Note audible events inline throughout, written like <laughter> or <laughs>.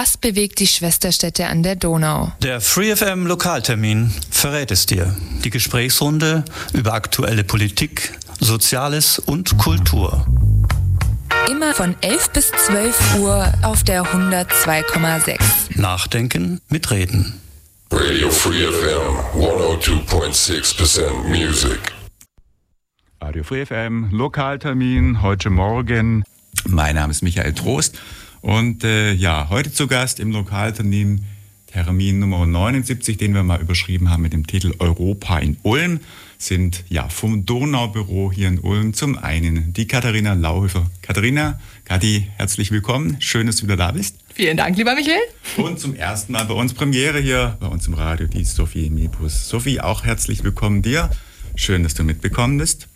Was bewegt die Schwesterstädte an der Donau? Der FreeFM Lokaltermin verrät es dir. Die Gesprächsrunde über aktuelle Politik, Soziales und Kultur. Immer von 11 bis 12 Uhr auf der 102,6. Nachdenken mit Reden. Radio Free FM 102.6% Music. Radio Free FM, Lokaltermin, heute Morgen. Mein Name ist Michael Trost und äh, ja, heute zu Gast im Lokaltermin Termin Nummer 79, den wir mal überschrieben haben mit dem Titel Europa in Ulm, sind ja vom Donaubüro hier in Ulm zum einen die Katharina Lauhöfer. Katharina, Kathi, herzlich willkommen. Schön, dass du wieder da bist. Vielen Dank, lieber Michael. Und zum ersten Mal bei uns Premiere hier, bei uns im Radio, die Sophie Mibus. Sophie, auch herzlich willkommen dir. Schön, dass du mitbekommen bist.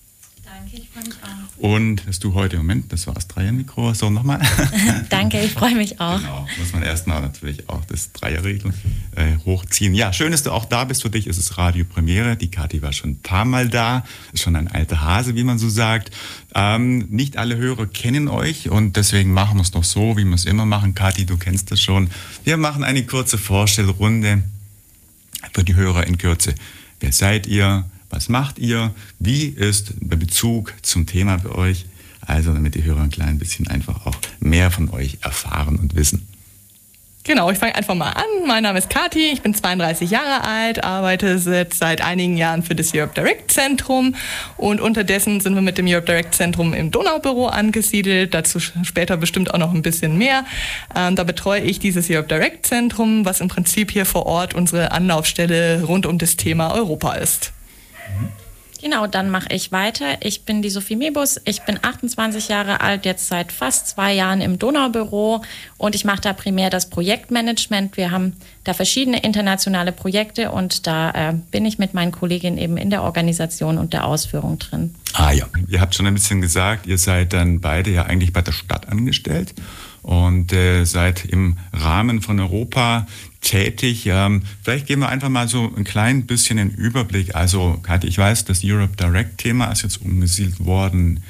Danke, ich freue mich auch. Und dass du heute, Moment, das war das Dreiermikro, so nochmal. <laughs> Danke, ich freue mich auch. Genau, muss man erstmal natürlich auch das Dreierregel äh, hochziehen. Ja, schön, dass du auch da bist. Für dich ist es Radio Premiere. Die Kathi war schon ein paar Mal da. Ist schon ein alter Hase, wie man so sagt. Ähm, nicht alle Hörer kennen euch und deswegen machen wir es doch so, wie wir es immer machen. Kathi, du kennst das schon. Wir machen eine kurze Vorstellrunde für die Hörer in Kürze. Wer seid ihr? Was macht ihr? Wie ist der Bezug zum Thema bei euch? Also, damit die Hörer ein klein bisschen einfach auch mehr von euch erfahren und wissen. Genau, ich fange einfach mal an. Mein Name ist Kati, ich bin 32 Jahre alt, arbeite seit, seit einigen Jahren für das Europe Direct Zentrum und unterdessen sind wir mit dem Europe Direct Zentrum im Donaubüro angesiedelt, dazu später bestimmt auch noch ein bisschen mehr. Ähm, da betreue ich dieses Europe Direct Zentrum, was im Prinzip hier vor Ort unsere Anlaufstelle rund um das Thema Europa ist. Genau, dann mache ich weiter. Ich bin die Sophie Mebus. Ich bin 28 Jahre alt, jetzt seit fast zwei Jahren im Donaubüro und ich mache da primär das Projektmanagement. Wir haben da verschiedene internationale Projekte und da äh, bin ich mit meinen Kolleginnen eben in der Organisation und der Ausführung drin. Ah ja, ihr habt schon ein bisschen gesagt, ihr seid dann beide ja eigentlich bei der Stadt angestellt und äh, seid im Rahmen von Europa tätig. Ähm, vielleicht geben wir einfach mal so ein klein bisschen den Überblick. Also, Kathi, ich weiß, das Europe Direct-Thema ist jetzt umgesiedelt worden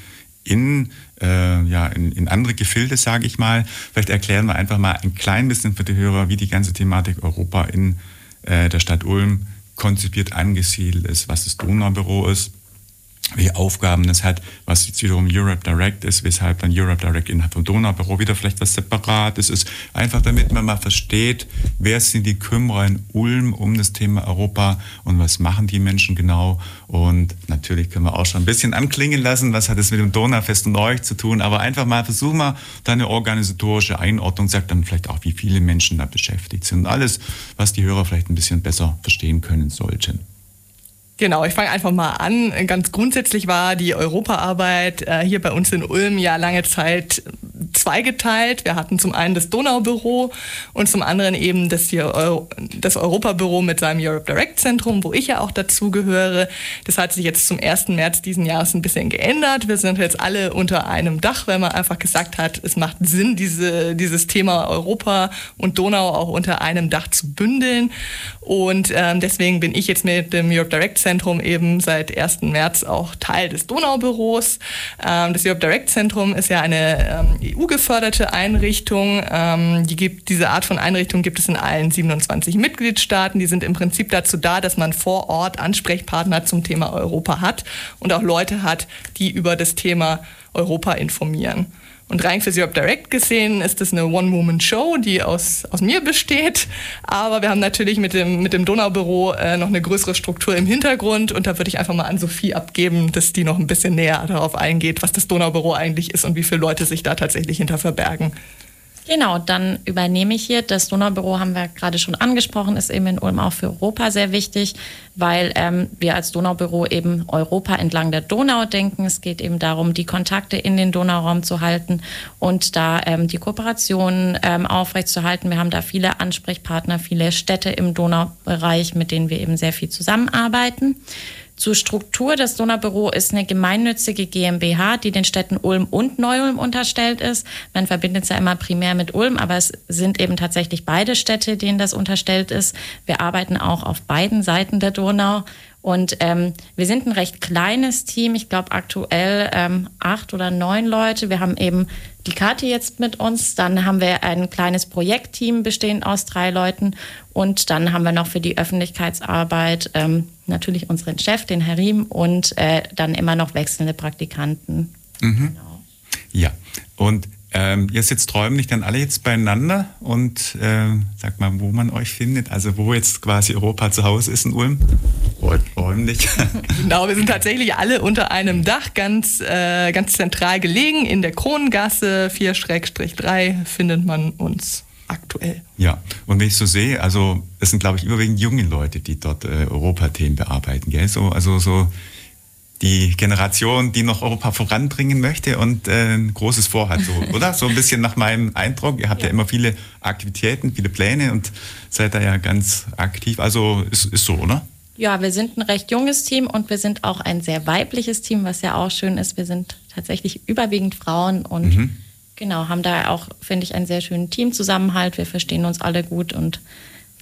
in, äh, ja, in, in andere Gefilde, sage ich mal. Vielleicht erklären wir einfach mal ein klein bisschen für die Hörer, wie die ganze Thematik Europa in äh, der Stadt Ulm konzipiert angesiedelt ist, was das Donaubüro ist welche Aufgaben es hat, was jetzt wiederum Europe Direct ist, weshalb dann Europe Direct innerhalb vom Donaubüro wieder vielleicht was Separates ist. Einfach damit man mal versteht, wer sind die Kümmerer in Ulm um das Thema Europa und was machen die Menschen genau. Und natürlich können wir auch schon ein bisschen anklingen lassen, was hat es mit dem Donaufest und euch zu tun. Aber einfach mal versuchen wir da eine organisatorische Einordnung, sagt dann vielleicht auch, wie viele Menschen da beschäftigt sind. Und alles, was die Hörer vielleicht ein bisschen besser verstehen können sollten. Genau, ich fange einfach mal an. Ganz grundsätzlich war die Europaarbeit äh, hier bei uns in Ulm ja lange Zeit zweigeteilt. Wir hatten zum einen das Donaubüro und zum anderen eben das, hier Euro, das Europabüro mit seinem Europe Direct Zentrum, wo ich ja auch dazugehöre. Das hat sich jetzt zum 1. März diesen Jahres ein bisschen geändert. Wir sind jetzt alle unter einem Dach, weil man einfach gesagt hat, es macht Sinn, diese, dieses Thema Europa und Donau auch unter einem Dach zu bündeln. Und ähm, deswegen bin ich jetzt mit dem Europe Direct Zentrum eben seit 1. März auch Teil des Donaubüros. Ähm, das Europe Direct Zentrum ist ja eine ähm, EU-geförderte Einrichtung. Ähm, die gibt, diese Art von Einrichtung gibt es in allen 27 Mitgliedstaaten. Die sind im Prinzip dazu da, dass man vor Ort Ansprechpartner zum Thema Europa hat und auch Leute hat, die über das Thema Europa informieren. Und rein für Europe Direct gesehen ist das eine One-Woman-Show, die aus, aus mir besteht. Aber wir haben natürlich mit dem, mit dem Donaubüro äh, noch eine größere Struktur im Hintergrund. Und da würde ich einfach mal an Sophie abgeben, dass die noch ein bisschen näher darauf eingeht, was das Donaubüro eigentlich ist und wie viele Leute sich da tatsächlich hinter verbergen. Genau, dann übernehme ich hier. Das Donaubüro haben wir gerade schon angesprochen, ist eben in Ulm auch für Europa sehr wichtig, weil ähm, wir als Donaubüro eben Europa entlang der Donau denken. Es geht eben darum, die Kontakte in den Donauraum zu halten und da ähm, die Kooperationen ähm, aufrechtzuerhalten. Wir haben da viele Ansprechpartner, viele Städte im Donaubereich, mit denen wir eben sehr viel zusammenarbeiten. Zur Struktur. Das Donaubüro ist eine gemeinnützige GmbH, die den Städten Ulm und Neu-Ulm unterstellt ist. Man verbindet es ja immer primär mit Ulm, aber es sind eben tatsächlich beide Städte, denen das unterstellt ist. Wir arbeiten auch auf beiden Seiten der Donau Und ähm, wir sind ein recht kleines Team. Ich glaube aktuell ähm, acht oder neun Leute. Wir haben eben die Kathi jetzt mit uns. Dann haben wir ein kleines Projektteam bestehend aus drei Leuten. Und dann haben wir noch für die Öffentlichkeitsarbeit ähm, natürlich unseren Chef, den Herr Riem, und äh, dann immer noch wechselnde Praktikanten. Mhm. Genau. Ja, und ähm, ihr sitzt räumlich dann alle jetzt beieinander und äh, sagt mal, wo man euch findet, also wo jetzt quasi Europa zu Hause ist in Ulm. Räumlich. <laughs> Genau, wir sind tatsächlich alle unter einem Dach ganz, äh, ganz zentral gelegen. In der Kronengasse 4-3 findet man uns aktuell. Ja, und wenn ich so sehe, also es sind, glaube ich, überwiegend junge Leute, die dort äh, Europathemen bearbeiten. Gell? So, also so die Generation, die noch Europa voranbringen möchte und äh, ein großes Vorhat, so, oder? So ein bisschen nach meinem Eindruck. Ihr habt ja. ja. immer viele Aktivitäten, viele Pläne und seid da ja ganz aktiv. Also ist, ist so, oder? Ja, wir sind ein recht junges Team und wir sind auch ein sehr weibliches Team, was ja auch schön ist. Wir sind tatsächlich überwiegend Frauen und mhm. genau, haben da auch, finde ich, einen sehr schönen Teamzusammenhalt. Wir verstehen uns alle gut und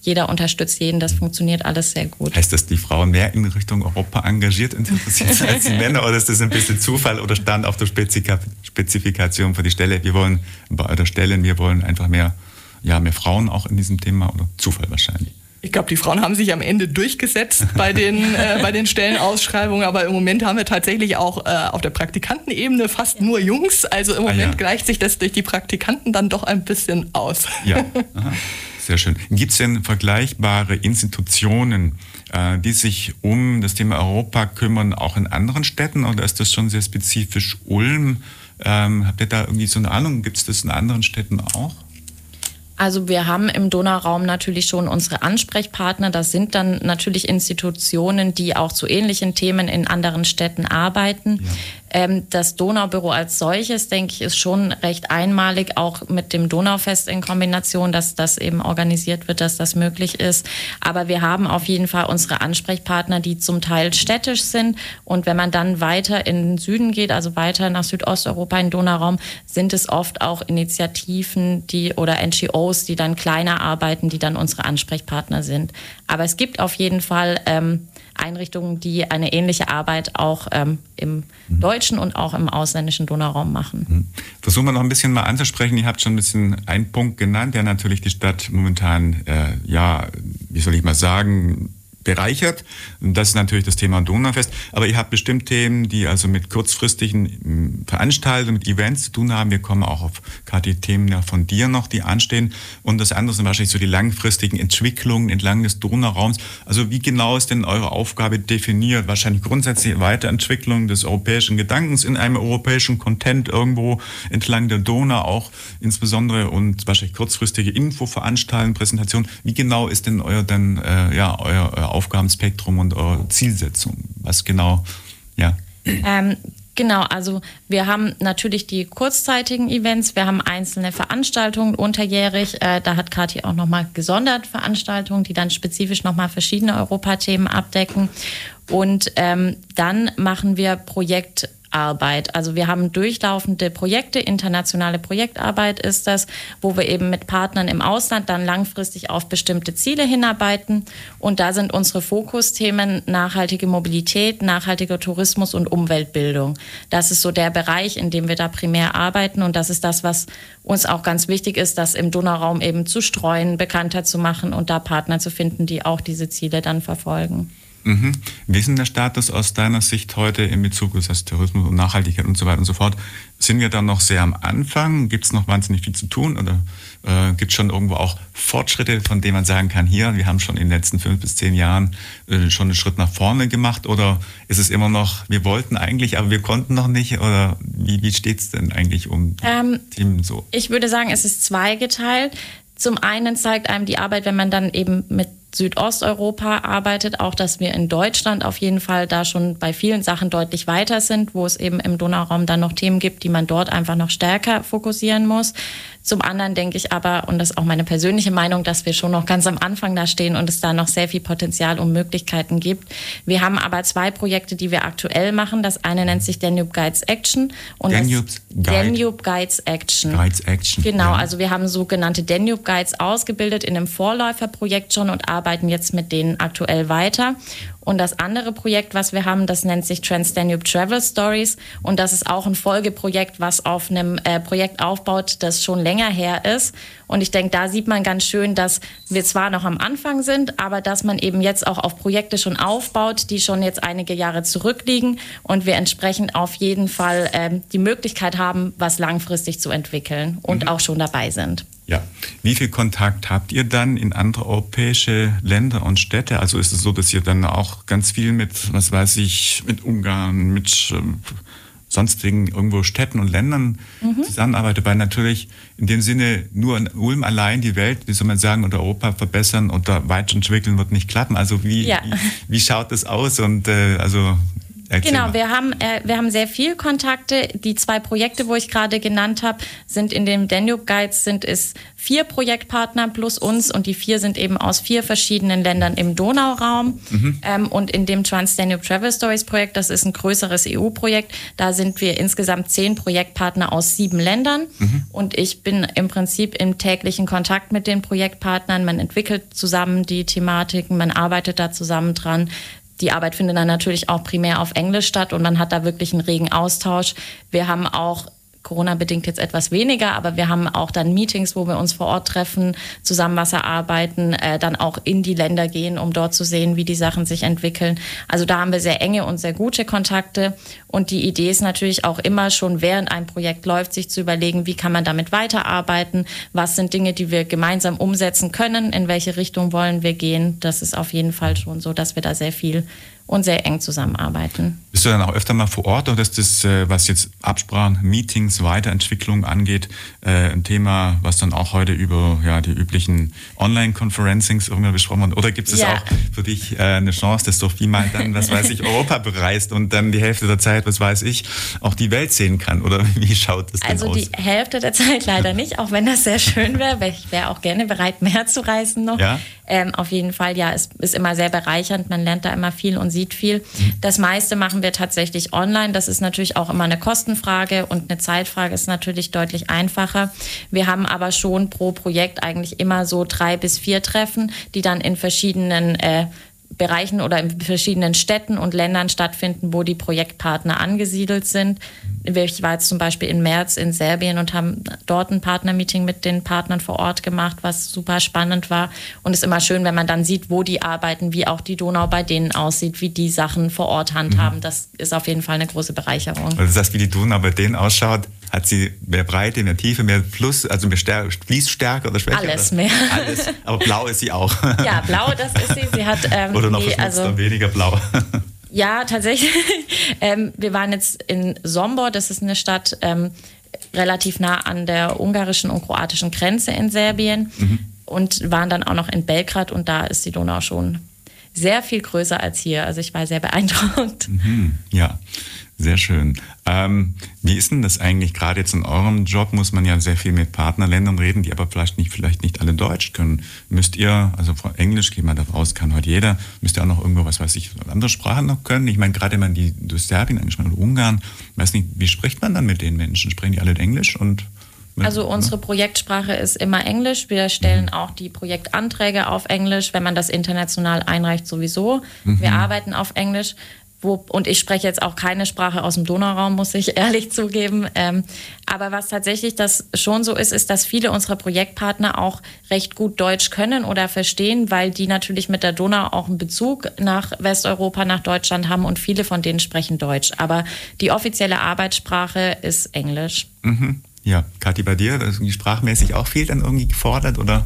jeder unterstützt jeden, das funktioniert alles sehr gut. Heißt das, die Frauen mehr in Richtung Europa engagiert interessiert sind als die <laughs> Männer oder ist das ein bisschen Zufall oder stand auf der Spezifikation für die Stelle? Wir wollen bei der Stelle, wir wollen einfach mehr, ja, mehr Frauen auch in diesem Thema oder Zufall wahrscheinlich? Ich glaube, die Frauen haben sich am Ende durchgesetzt bei den, <laughs> äh, bei den Stellenausschreibungen, aber im Moment haben wir tatsächlich auch äh, auf der Praktikantenebene fast nur Jungs. Also im Moment ah, ja. gleicht sich das durch die Praktikanten dann doch ein bisschen aus. Ja, <laughs> Aha. Sehr schön. Gibt es denn vergleichbare Institutionen, äh, die sich um das Thema Europa kümmern, auch in anderen Städten oder ist das schon sehr spezifisch Ulm? Ähm, habt ihr da irgendwie so eine Ahnung? Gibt es das in anderen Städten auch? Also wir haben im Donauraum natürlich schon unsere Ansprechpartner. Das sind dann natürlich Institutionen, die auch zu ähnlichen Themen in anderen Städten arbeiten. Ja. Ähm, das Donaubüro als solches, denke ich, ist schon recht einmalig, auch mit dem Donaufest in Kombination, dass das eben organisiert wird, dass das möglich ist. Aber wir haben auf jeden Fall unsere Ansprechpartner, die zum Teil städtisch sind. Und wenn man dann weiter in den Süden geht, also weiter nach Südosteuropa, in Donauraum, sind es oft auch Initiativen, die oder NGOs, die dann kleiner arbeiten, die dann unsere Ansprechpartner sind. Aber es gibt auf jeden Fall ähm, Einrichtungen, die eine ähnliche Arbeit auch ähm, im mhm. deutschen und auch im ausländischen Donauraum machen. Mhm. Versuchen wir noch ein bisschen mal anzusprechen. Ihr habt schon ein bisschen einen Punkt genannt, der natürlich die Stadt momentan, äh, ja, wie soll ich mal sagen, bereichert. Das ist natürlich das Thema Donaufest. Aber ihr habt bestimmt Themen, die also mit kurzfristigen hm, Veranstaltungen, mit Events zu tun haben. Wir kommen auch auf gerade Themen von dir noch, die anstehen. Und das andere sind wahrscheinlich so die langfristigen Entwicklungen entlang des Donauraums. Also wie genau ist denn eure Aufgabe definiert? Wahrscheinlich grundsätzlich Weiterentwicklung des europäischen Gedankens in einem europäischen Content irgendwo entlang der Donau auch insbesondere und wahrscheinlich kurzfristige Infoveranstaltungen, Präsentationen. Wie genau ist denn euer dann äh, ja euer, euer Aufgabenspektrum und eure Zielsetzung? Was genau, ja? Ähm, Genau, also wir haben natürlich die kurzzeitigen Events, wir haben einzelne Veranstaltungen unterjährig. Äh, da hat Kathi auch nochmal gesondert Veranstaltungen, die dann spezifisch nochmal verschiedene Europathemen abdecken. Und ähm, dann machen wir Projekt Arbeit. Also wir haben durchlaufende Projekte, internationale Projektarbeit ist das, wo wir eben mit Partnern im Ausland dann langfristig auf bestimmte Ziele hinarbeiten. Und da sind unsere Fokusthemen nachhaltige Mobilität, nachhaltiger Tourismus und Umweltbildung. Das ist so der Bereich, in dem wir da primär arbeiten. Und das ist das, was uns auch ganz wichtig ist, das im Donauraum eben zu streuen, bekannter zu machen und da Partner zu finden, die auch diese Ziele dann verfolgen. Mhm. Wie ist denn der Status aus deiner Sicht heute in Bezug auf das Tourismus und Nachhaltigkeit und so weiter und so fort? Sind wir da noch sehr am Anfang? Gibt es noch wahnsinnig viel zu tun? Oder äh, gibt es schon irgendwo auch Fortschritte, von denen man sagen kann, hier, wir haben schon in den letzten fünf bis zehn Jahren äh, schon einen Schritt nach vorne gemacht? Oder ist es immer noch, wir wollten eigentlich, aber wir konnten noch nicht? Oder wie, wie steht es denn eigentlich um ähm, Themen so? Ich würde sagen, es ist zweigeteilt. Zum einen zeigt einem die Arbeit, wenn man dann eben mit Südosteuropa arbeitet, auch dass wir in Deutschland auf jeden Fall da schon bei vielen Sachen deutlich weiter sind, wo es eben im Donauraum dann noch Themen gibt, die man dort einfach noch stärker fokussieren muss. Zum anderen denke ich aber, und das ist auch meine persönliche Meinung, dass wir schon noch ganz am Anfang da stehen und es da noch sehr viel Potenzial und Möglichkeiten gibt. Wir haben aber zwei Projekte, die wir aktuell machen. Das eine nennt sich Danube Guides Action und Danube's das Guide. Danube Guides Action. Guides Action. Genau, ja. also wir haben sogenannte Danube Guides ausgebildet in einem Vorläuferprojekt schon und arbeiten jetzt mit denen aktuell weiter. Und das andere Projekt, was wir haben, das nennt sich Transdanube Travel Stories. Und das ist auch ein Folgeprojekt, was auf einem äh, Projekt aufbaut, das schon länger her ist. Und ich denke, da sieht man ganz schön, dass wir zwar noch am Anfang sind, aber dass man eben jetzt auch auf Projekte schon aufbaut, die schon jetzt einige Jahre zurückliegen und wir entsprechend auf jeden Fall ähm, die Möglichkeit haben, was langfristig zu entwickeln und mhm. auch schon dabei sind. Ja. Wie viel Kontakt habt ihr dann in andere europäische Länder und Städte? Also ist es so, dass ihr dann auch ganz viel mit, was weiß ich, mit Ungarn, mit äh, sonstigen irgendwo Städten und Ländern mhm. zusammenarbeitet, weil natürlich in dem Sinne nur in Ulm allein die Welt, wie soll man sagen, oder Europa verbessern oder weiterentwickeln wird nicht klappen. Also wie, ja. wie, wie, schaut das aus? Und äh, also Erzähl genau, wir haben, äh, wir haben sehr viel Kontakte. Die zwei Projekte, wo ich gerade genannt habe, sind in den Danube Guides sind es vier Projektpartner plus uns und die vier sind eben aus vier verschiedenen Ländern im Donauraum. Mhm. Ähm, und in dem Trans-Danube Travel Stories Projekt, das ist ein größeres EU-Projekt, da sind wir insgesamt zehn Projektpartner aus sieben Ländern. Mhm. Und ich bin im Prinzip im täglichen Kontakt mit den Projektpartnern. Man entwickelt zusammen die Thematiken, man arbeitet da zusammen dran die Arbeit findet dann natürlich auch primär auf Englisch statt und man hat da wirklich einen regen Austausch. Wir haben auch Corona-bedingt jetzt etwas weniger, aber wir haben auch dann Meetings, wo wir uns vor Ort treffen, zusammen was erarbeiten, äh, dann auch in die Länder gehen, um dort zu sehen, wie die Sachen sich entwickeln. Also da haben wir sehr enge und sehr gute Kontakte. Und die Idee ist natürlich auch immer schon während ein Projekt läuft, sich zu überlegen, wie kann man damit weiterarbeiten, was sind Dinge, die wir gemeinsam umsetzen können, in welche Richtung wollen wir gehen. Das ist auf jeden Fall schon so, dass wir da sehr viel und sehr eng zusammenarbeiten. Bist du dann auch öfter mal vor Ort oder ist das, äh, was jetzt Absprachen, Meetings, Weiterentwicklung angeht, äh, ein Thema, was dann auch heute über ja, die üblichen Online-Conferencings irgendwie besprochen wird? Oder gibt es ja. auch für dich äh, eine Chance, dass Sophie mal dann, was weiß ich, <laughs> Europa bereist und dann die Hälfte der Zeit, was weiß ich, auch die Welt sehen kann? Oder <laughs> wie schaut das denn also aus? Also die Hälfte der Zeit leider nicht, auch wenn das sehr schön wäre. Ich wäre auch gerne bereit, mehr zu reisen noch. Ja? Ähm, auf jeden Fall, ja, es ist immer sehr bereichernd. Man lernt da immer viel und sieht viel. Das meiste machen wir tatsächlich online. Das ist natürlich auch immer eine Kostenfrage und eine Zeitfrage ist natürlich deutlich einfacher. Wir haben aber schon pro Projekt eigentlich immer so drei bis vier Treffen, die dann in verschiedenen äh, Bereichen oder in verschiedenen Städten und Ländern stattfinden, wo die Projektpartner angesiedelt sind. Ich war jetzt zum Beispiel im März in Serbien und haben dort ein Partnermeeting mit den Partnern vor Ort gemacht, was super spannend war. Und es ist immer schön, wenn man dann sieht, wo die arbeiten, wie auch die Donau bei denen aussieht, wie die Sachen vor Ort handhaben. Mhm. Das ist auf jeden Fall eine große Bereicherung. Also das wie die Donau bei denen ausschaut, hat sie mehr Breite, mehr Tiefe, mehr Fluss, also mehr Stär Fließstärke oder Schwäche? Alles mehr. Alles. Aber blau ist sie auch. <laughs> Ja, blau, das ist sie. Sie hat ähm, oder noch nee, also, weniger blau. Ja, tatsächlich. <laughs> ähm, wir waren jetzt in Sombor, das ist eine Stadt ähm, relativ nah an der ungarischen und kroatischen Grenze in Serbien mhm. und waren dann auch noch in Belgrad und da ist die Donau schon sehr viel größer als hier. Also ich war sehr beeindruckt. Mhm, ja. Sehr schön. Ähm, wie ist denn das eigentlich? Gerade jetzt in eurem Job muss man ja sehr viel mit Partnerländern reden, die aber vielleicht nicht, vielleicht nicht alle Deutsch können. Müsst ihr, also Englisch geht man davon aus, kann heute jeder, müsst ihr auch noch irgendwo, was weiß ich, andere Sprachen noch können? Ich meine, gerade wenn man die durch Serbien angesprochen oder Ungarn, weiß nicht, wie spricht man dann mit den Menschen? Sprechen die alle Englisch und also unsere Projektsprache ist immer Englisch. Wir stellen mhm. auch die Projektanträge auf Englisch, wenn man das international einreicht sowieso. Mhm. Wir arbeiten auf Englisch. Wo, und ich spreche jetzt auch keine Sprache aus dem Donauraum, muss ich ehrlich zugeben. Ähm, aber was tatsächlich das schon so ist, ist, dass viele unserer Projektpartner auch recht gut Deutsch können oder verstehen, weil die natürlich mit der Donau auch einen Bezug nach Westeuropa, nach Deutschland haben und viele von denen sprechen Deutsch. Aber die offizielle Arbeitssprache ist Englisch. Mhm. Ja, Kathi, bei dir, ist die sprachmäßig auch viel dann irgendwie gefordert oder?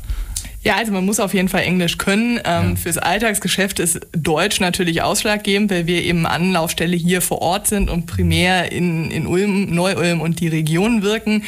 Ja, also man muss auf jeden Fall Englisch können. Ähm, ja. Fürs Alltagsgeschäft ist Deutsch natürlich ausschlaggebend, weil wir eben Anlaufstelle hier vor Ort sind und primär in, in Ulm, Neu-Ulm und die Region wirken.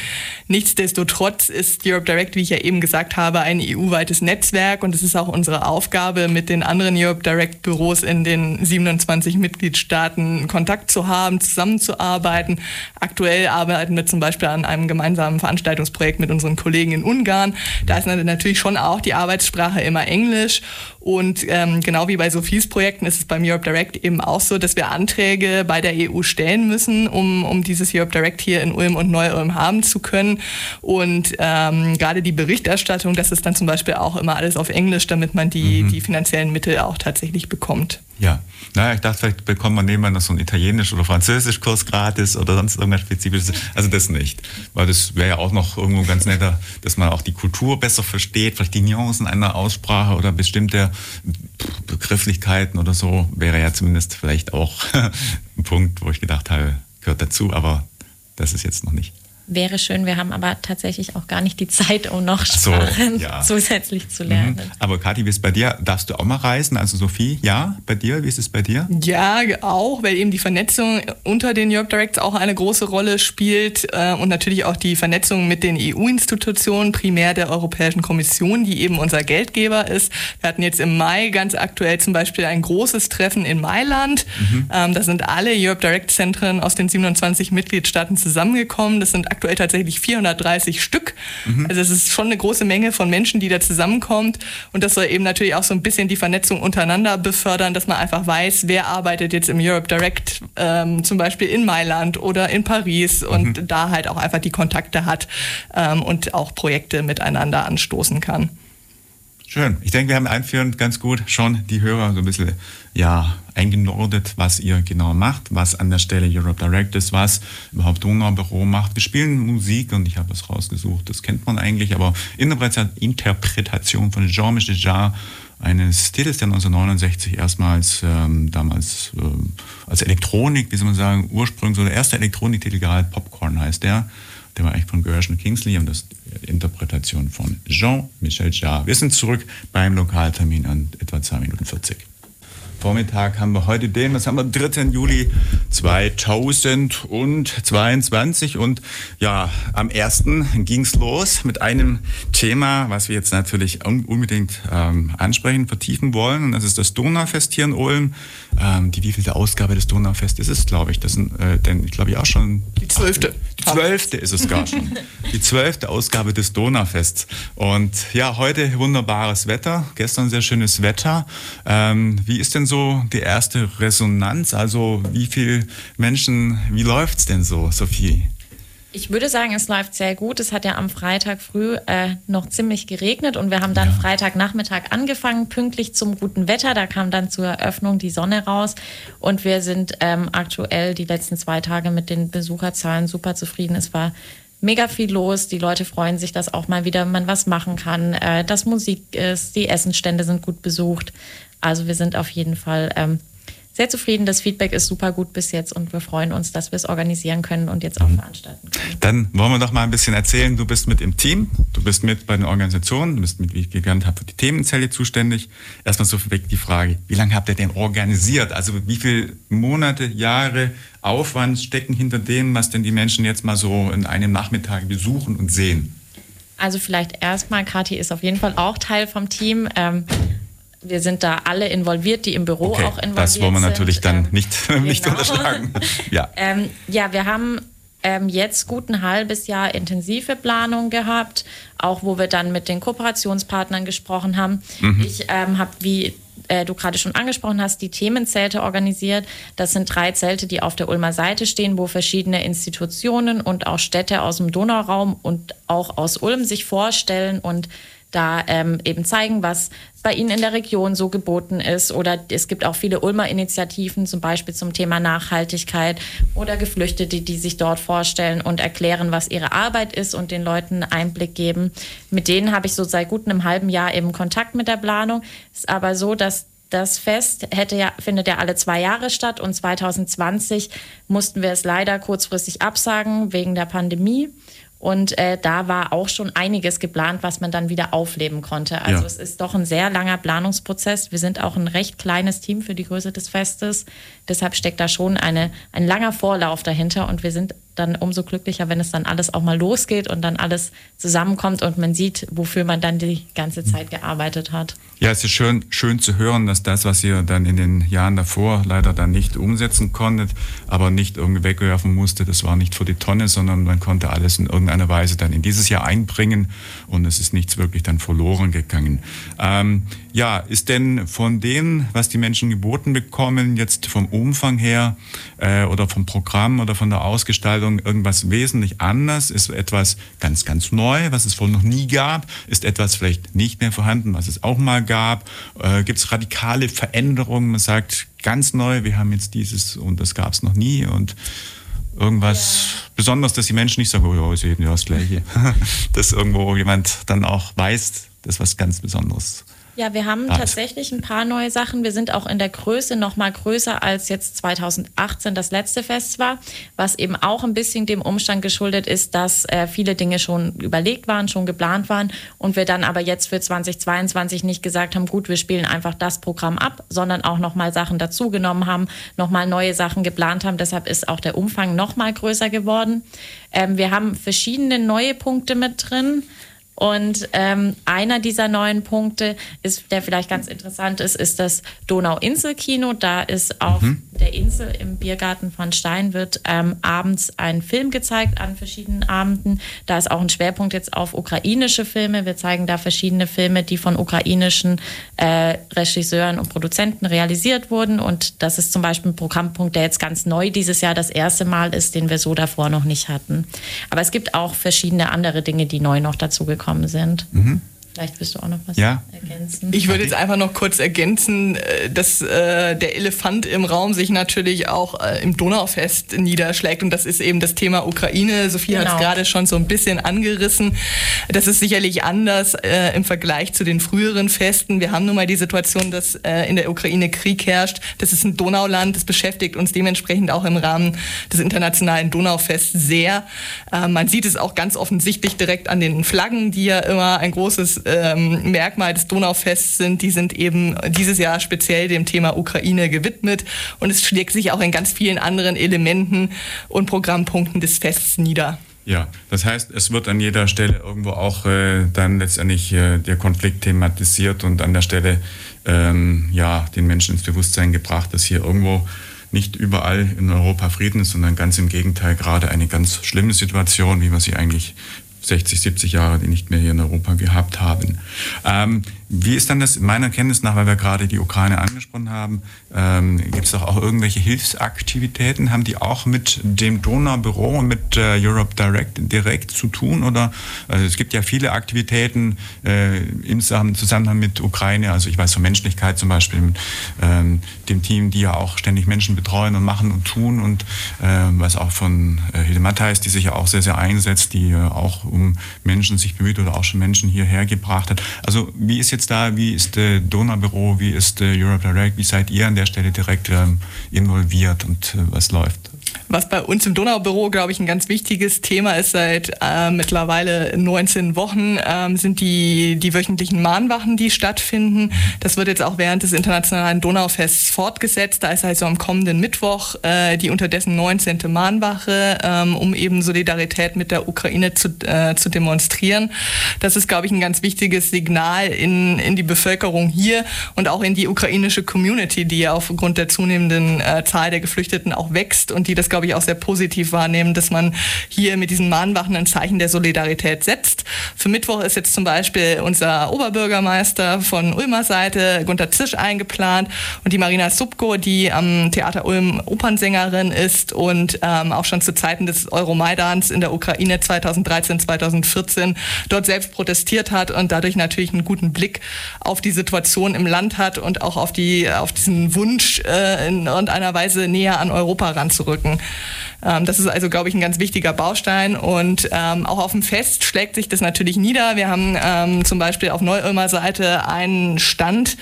Nichtsdestotrotz ist Europe Direct, wie ich ja eben gesagt habe, ein EU-weites Netzwerk und es ist auch unsere Aufgabe, mit den anderen Europe Direct Büros in den 27 Mitgliedstaaten Kontakt zu haben, zusammenzuarbeiten. Aktuell arbeiten wir zum Beispiel an einem gemeinsamen Veranstaltungsprojekt mit unseren Kollegen in Ungarn. Da ist natürlich schon auch die die Arbeitssprache immer Englisch. Und ähm, genau wie bei Sophies Projekten ist es beim Europe Direct eben auch so, dass wir Anträge bei der EU stellen müssen, um, um dieses Europe Direct hier in Ulm und Neu-Ulm haben zu können. Und ähm, gerade die Berichterstattung, das ist dann zum Beispiel auch immer alles auf Englisch, damit man die, mhm. die finanziellen Mittel auch tatsächlich bekommt. Ja, naja, ich dachte, vielleicht bekommt man nebenan noch so einen Italienisch- oder Französischkurs gratis oder sonst irgendwas Spezifisches. Also das nicht. Weil das wäre ja auch noch irgendwo ganz netter, dass man auch die Kultur besser versteht, vielleicht die Nuancen einer Aussprache oder bestimmte Begrifflichkeiten oder so, wäre ja zumindest vielleicht auch <laughs> ein Punkt, wo ich gedacht habe, gehört dazu, aber das ist jetzt noch nicht wäre schön. Wir haben aber tatsächlich auch gar nicht die Zeit, um noch Sprachen so, ja. zusätzlich zu lernen. Mhm. Aber Kathi, wie ist es bei dir? Darfst du auch mal reisen? Also Sophie, ja, bei dir? Wie ist es bei dir? Ja, auch, weil eben die Vernetzung unter den York Directs auch eine große Rolle spielt äh, und natürlich auch die Vernetzung mit den EU-Institutionen, primär der Europäischen Kommission, die eben unser Geldgeber ist. Wir hatten jetzt im Mai ganz aktuell zum Beispiel ein großes Treffen in Mailand. Mhm. Ähm, da sind alle Europe Direct Zentren aus den 27 Mitgliedstaaten zusammengekommen. Das sind aktuell tatsächlich 430 Stück. Mhm. Also es ist schon eine große Menge von Menschen, die da zusammenkommt. Und das soll eben natürlich auch so ein bisschen die Vernetzung untereinander befördern, dass man einfach weiß, wer arbeitet jetzt im Europe Direct, ähm, zum Beispiel in Mailand oder in Paris und mhm. da halt auch einfach die Kontakte hat ähm, und auch Projekte miteinander anstoßen kann. Schön. Ich denke, wir haben einführend ganz gut schon die Hörer so ein bisschen ja, eingenordet, was ihr genau macht, was an der Stelle Europe Direct ist, was überhaupt Donaubüro macht. Wir spielen Musik und ich habe das rausgesucht, das kennt man eigentlich, aber Interpretation von Jean-Michel Jarre, eines Titels, der 1969 erstmals ähm, damals ähm, als Elektronik, wie soll man sagen, ursprünglich so der erste Elektroniktitel gehalten, Popcorn heißt der. Der war eigentlich von Gershon Kingsley und das Interpretation von Jean-Michel Jarre. Wir sind zurück beim Lokaltermin an etwa 2 Minuten 40. Vormittag haben wir heute den, was haben wir, 3. Juli 2022 und ja, am 1. ging es los mit einem Thema, was wir jetzt natürlich unbedingt ähm, ansprechen, vertiefen wollen und das ist das Donaufest hier in Ulm. Ähm, die wievielte Ausgabe des Donaufest ist es, glaube ich, das sind, äh, denn ich glaube ich auch schon... Die zwölfte. Die zwölfte ist es gar schon. Die zwölfte Ausgabe des Donaufests und ja, heute wunderbares Wetter, gestern sehr schönes Wetter. Ähm, wie ist denn so die erste Resonanz? Also wie viele Menschen, wie läuft es denn so, Sophie? Ich würde sagen, es läuft sehr gut. Es hat ja am Freitag früh äh, noch ziemlich geregnet und wir haben dann ja. Freitagnachmittag angefangen, pünktlich zum guten Wetter. Da kam dann zur Eröffnung die Sonne raus und wir sind ähm, aktuell die letzten zwei Tage mit den Besucherzahlen super zufrieden. Es war mega viel los. Die Leute freuen sich, dass auch mal wieder man was machen kann, äh, dass Musik ist, die Essenstände sind gut besucht. Also wir sind auf jeden Fall ähm, sehr zufrieden. Das Feedback ist super gut bis jetzt und wir freuen uns, dass wir es organisieren können und jetzt auch mhm. veranstalten können. Dann wollen wir doch mal ein bisschen erzählen. Du bist mit im Team, du bist mit bei den Organisationen, du bist mit, wie ich gelernt habe, für die Themenzelle zuständig. Erstmal so weg die Frage, wie lange habt ihr denn organisiert? Also wie viele Monate, Jahre Aufwand stecken hinter dem, was denn die Menschen jetzt mal so in einem Nachmittag besuchen und sehen? Also vielleicht erstmal, Kathi ist auf jeden Fall auch Teil vom Team. Ähm, wir sind da alle involviert, die im Büro okay, auch involviert sind. Das wollen wir natürlich sind. dann ähm, nicht, <laughs> genau. nicht unterschlagen. <laughs> Ja. Ähm, ja, wir haben ähm, jetzt gut ein halbes Jahr intensive Planung gehabt, auch wo wir dann mit den Kooperationspartnern gesprochen haben. Mhm. Ich ähm, habe, wie äh, du gerade schon angesprochen hast, die Themenzelte organisiert. Das sind drei Zelte, die auf der Ulmer Seite stehen, wo verschiedene Institutionen und auch Städte aus dem Donauraum und auch aus Ulm sich vorstellen und da ähm, eben zeigen, was bei Ihnen in der Region so geboten ist. Oder es gibt auch viele Ulmer Initiativen, zum Beispiel zum Thema Nachhaltigkeit oder Geflüchtete, die sich dort vorstellen und erklären, was ihre Arbeit ist und den Leuten Einblick geben. Mit denen habe ich so seit gut einem halben Jahr eben Kontakt mit der Planung. Ist aber so, dass das Fest hätte ja, findet ja alle zwei Jahre statt und 2020 mussten wir es leider kurzfristig absagen wegen der Pandemie. Und äh, da war auch schon einiges geplant, was man dann wieder aufleben konnte. Also ja. es ist doch ein sehr langer Planungsprozess. Wir sind auch ein recht kleines Team für die Größe des Festes. Deshalb steckt da schon eine, ein langer Vorlauf dahinter und wir sind dann umso glücklicher, wenn es dann alles auch mal losgeht und dann alles zusammenkommt und man sieht, wofür man dann die ganze Zeit gearbeitet hat. Ja, es ist schön, schön zu hören, dass das, was ihr dann in den Jahren davor leider dann nicht umsetzen konntet, aber nicht irgendwie wegwerfen musste, das war nicht für die Tonne, sondern man konnte alles in irgendeiner Weise dann in dieses Jahr einbringen und es ist nichts wirklich dann verloren gegangen. Ähm, ja, ist denn von dem, was die Menschen geboten bekommen, jetzt vom Umfang her äh, oder vom Programm oder von der Ausgestaltung irgendwas wesentlich anders? Ist etwas ganz, ganz neu, was es vorher noch nie gab? Ist etwas vielleicht nicht mehr vorhanden, was es auch mal gab? Äh, Gibt es radikale Veränderungen? Man sagt ganz neu, wir haben jetzt dieses und das gab es noch nie und irgendwas ja. Besonderes, dass die Menschen nicht sagen, oh ja, ist eben ja das Gleiche. <laughs> dass irgendwo jemand dann auch weiß, das ist was ganz Besonderes. Ja, wir haben ah, tatsächlich ein paar neue Sachen. Wir sind auch in der Größe noch mal größer als jetzt 2018 das letzte Fest war, was eben auch ein bisschen dem Umstand geschuldet ist, dass äh, viele Dinge schon überlegt waren, schon geplant waren und wir dann aber jetzt für 2022 nicht gesagt haben, gut, wir spielen einfach das Programm ab, sondern auch noch mal Sachen dazugenommen haben, noch mal neue Sachen geplant haben. Deshalb ist auch der Umfang noch mal größer geworden. Ähm, wir haben verschiedene neue Punkte mit drin. Und ähm, einer dieser neuen Punkte ist, der vielleicht ganz interessant ist, ist das Donau-Insel-Kino. Da ist auf mhm. der Insel im Biergarten von Stein wird ähm, abends ein Film gezeigt an verschiedenen Abenden. Da ist auch ein Schwerpunkt jetzt auf ukrainische Filme. Wir zeigen da verschiedene Filme, die von ukrainischen äh, Regisseuren und Produzenten realisiert wurden. Und das ist zum Beispiel ein Programmpunkt, der jetzt ganz neu dieses Jahr das erste Mal ist, den wir so davor noch nicht hatten. Aber es gibt auch verschiedene andere Dinge, die neu noch dazu gekommen sind. Mhm. Vielleicht willst du auch noch was ja. ergänzen. Ich würde jetzt einfach noch kurz ergänzen, äh, dass äh, der Elefant im Raum sich natürlich auch äh, im Donaufest niederschlägt. Und das ist eben das Thema Ukraine. Sophie genau. hat es gerade schon so ein bisschen angerissen. Das ist sicherlich anders äh, im Vergleich zu den früheren Festen. Wir haben nun mal die Situation, dass in der Ukraine Krieg herrscht. Das ist ein Donauland. Das beschäftigt uns dementsprechend auch im Rahmen des internationalen Donaufests sehr. Man sieht es auch ganz offensichtlich direkt an den Flaggen, die ja immer ein großes ähm, Merkmal des Donaufests sind, die sind eben dieses Jahr speziell dem Thema Ukraine gewidmet und es schlägt sich auch in ganz vielen anderen Elementen und Programmpunkten des Fests nieder. Ja, das heißt, es wird an jeder Stelle irgendwo auch äh, dann letztendlich äh, der Konflikt thematisiert und an der Stelle ähm, ja, den Menschen ins Bewusstsein gebracht, dass hier irgendwo nicht überall in Europa Frieden ist, sondern ganz im Gegenteil gerade eine ganz schlimme Situation, wie wir sie eigentlich 60, 70 Jahre, die nicht mehr hier in Europa gehabt haben. Ähm, wie ist dann das meiner Kenntnis nach, weil wir gerade die Ukraine angesprochen haben, ähm, gibt es doch auch irgendwelche Hilfsaktivitäten? Haben die auch mit dem Donaubüro und mit äh, Europe Direct direkt zu tun? Oder also es gibt ja viele Aktivitäten äh, im Zusammenhang mit Ukraine. Also ich weiß von Menschlichkeit zum Beispiel, mit ähm, dem Team, die ja auch ständig Menschen betreuen und machen und tun und äh, was auch von äh, Hilde Matthijs, die sich ja auch sehr, sehr einsetzt, die äh, auch um Menschen sich bemüht oder auch schon Menschen hierher gebracht hat. Also wie ist jetzt jetzt da? Wie ist äh, Donaubüro? Wie ist äh, Europe Direct? Wie seid ihr an der Stelle direkt ähm, involviert und äh, was läuft? Was bei uns im Donaubüro, glaube ich, ein ganz wichtiges Thema ist, seit äh, mittlerweile 19 Wochen ähm, sind die, die wöchentlichen Mahnwachen, die stattfinden. Das wird jetzt auch während des Internationalen Donaufests fortgesetzt. Da ist also am kommenden Mittwoch äh, die unterdessen 19. Mahnwache, ähm, um eben Solidarität mit der Ukraine zu, äh, zu demonstrieren. Das ist, glaube ich, ein ganz wichtiges Signal in, in die Bevölkerung hier und auch in die ukrainische Community, die aufgrund der zunehmenden äh, Zahl der Geflüchteten auch wächst und die das, glaube ich, auch sehr positiv wahrnehmen, dass man hier mit diesen Mahnwachen ein Zeichen der Solidarität setzt. Für Mittwoch ist jetzt zum Beispiel unser Oberbürgermeister von Ulmer Seite, Gunter Zisch, eingeplant und die Marina Subko, die am Theater Ulm Opernsängerin ist und ähm, auch schon zu Zeiten des Euromaidans in der Ukraine 2013, 2014 dort selbst protestiert hat und dadurch natürlich einen guten Blick auf die Situation im Land hat und auch auf, die, auf diesen Wunsch, äh, in irgendeiner Weise näher an Europa ranzurücken wirken. Ähm, das ist also, glaube ich, ein ganz wichtiger Baustein. Und ähm, auch auf dem Fest schlägt sich das natürlich nieder. Wir haben ähm, zum Beispiel auf Neu-Ulmer Seite einen Stand,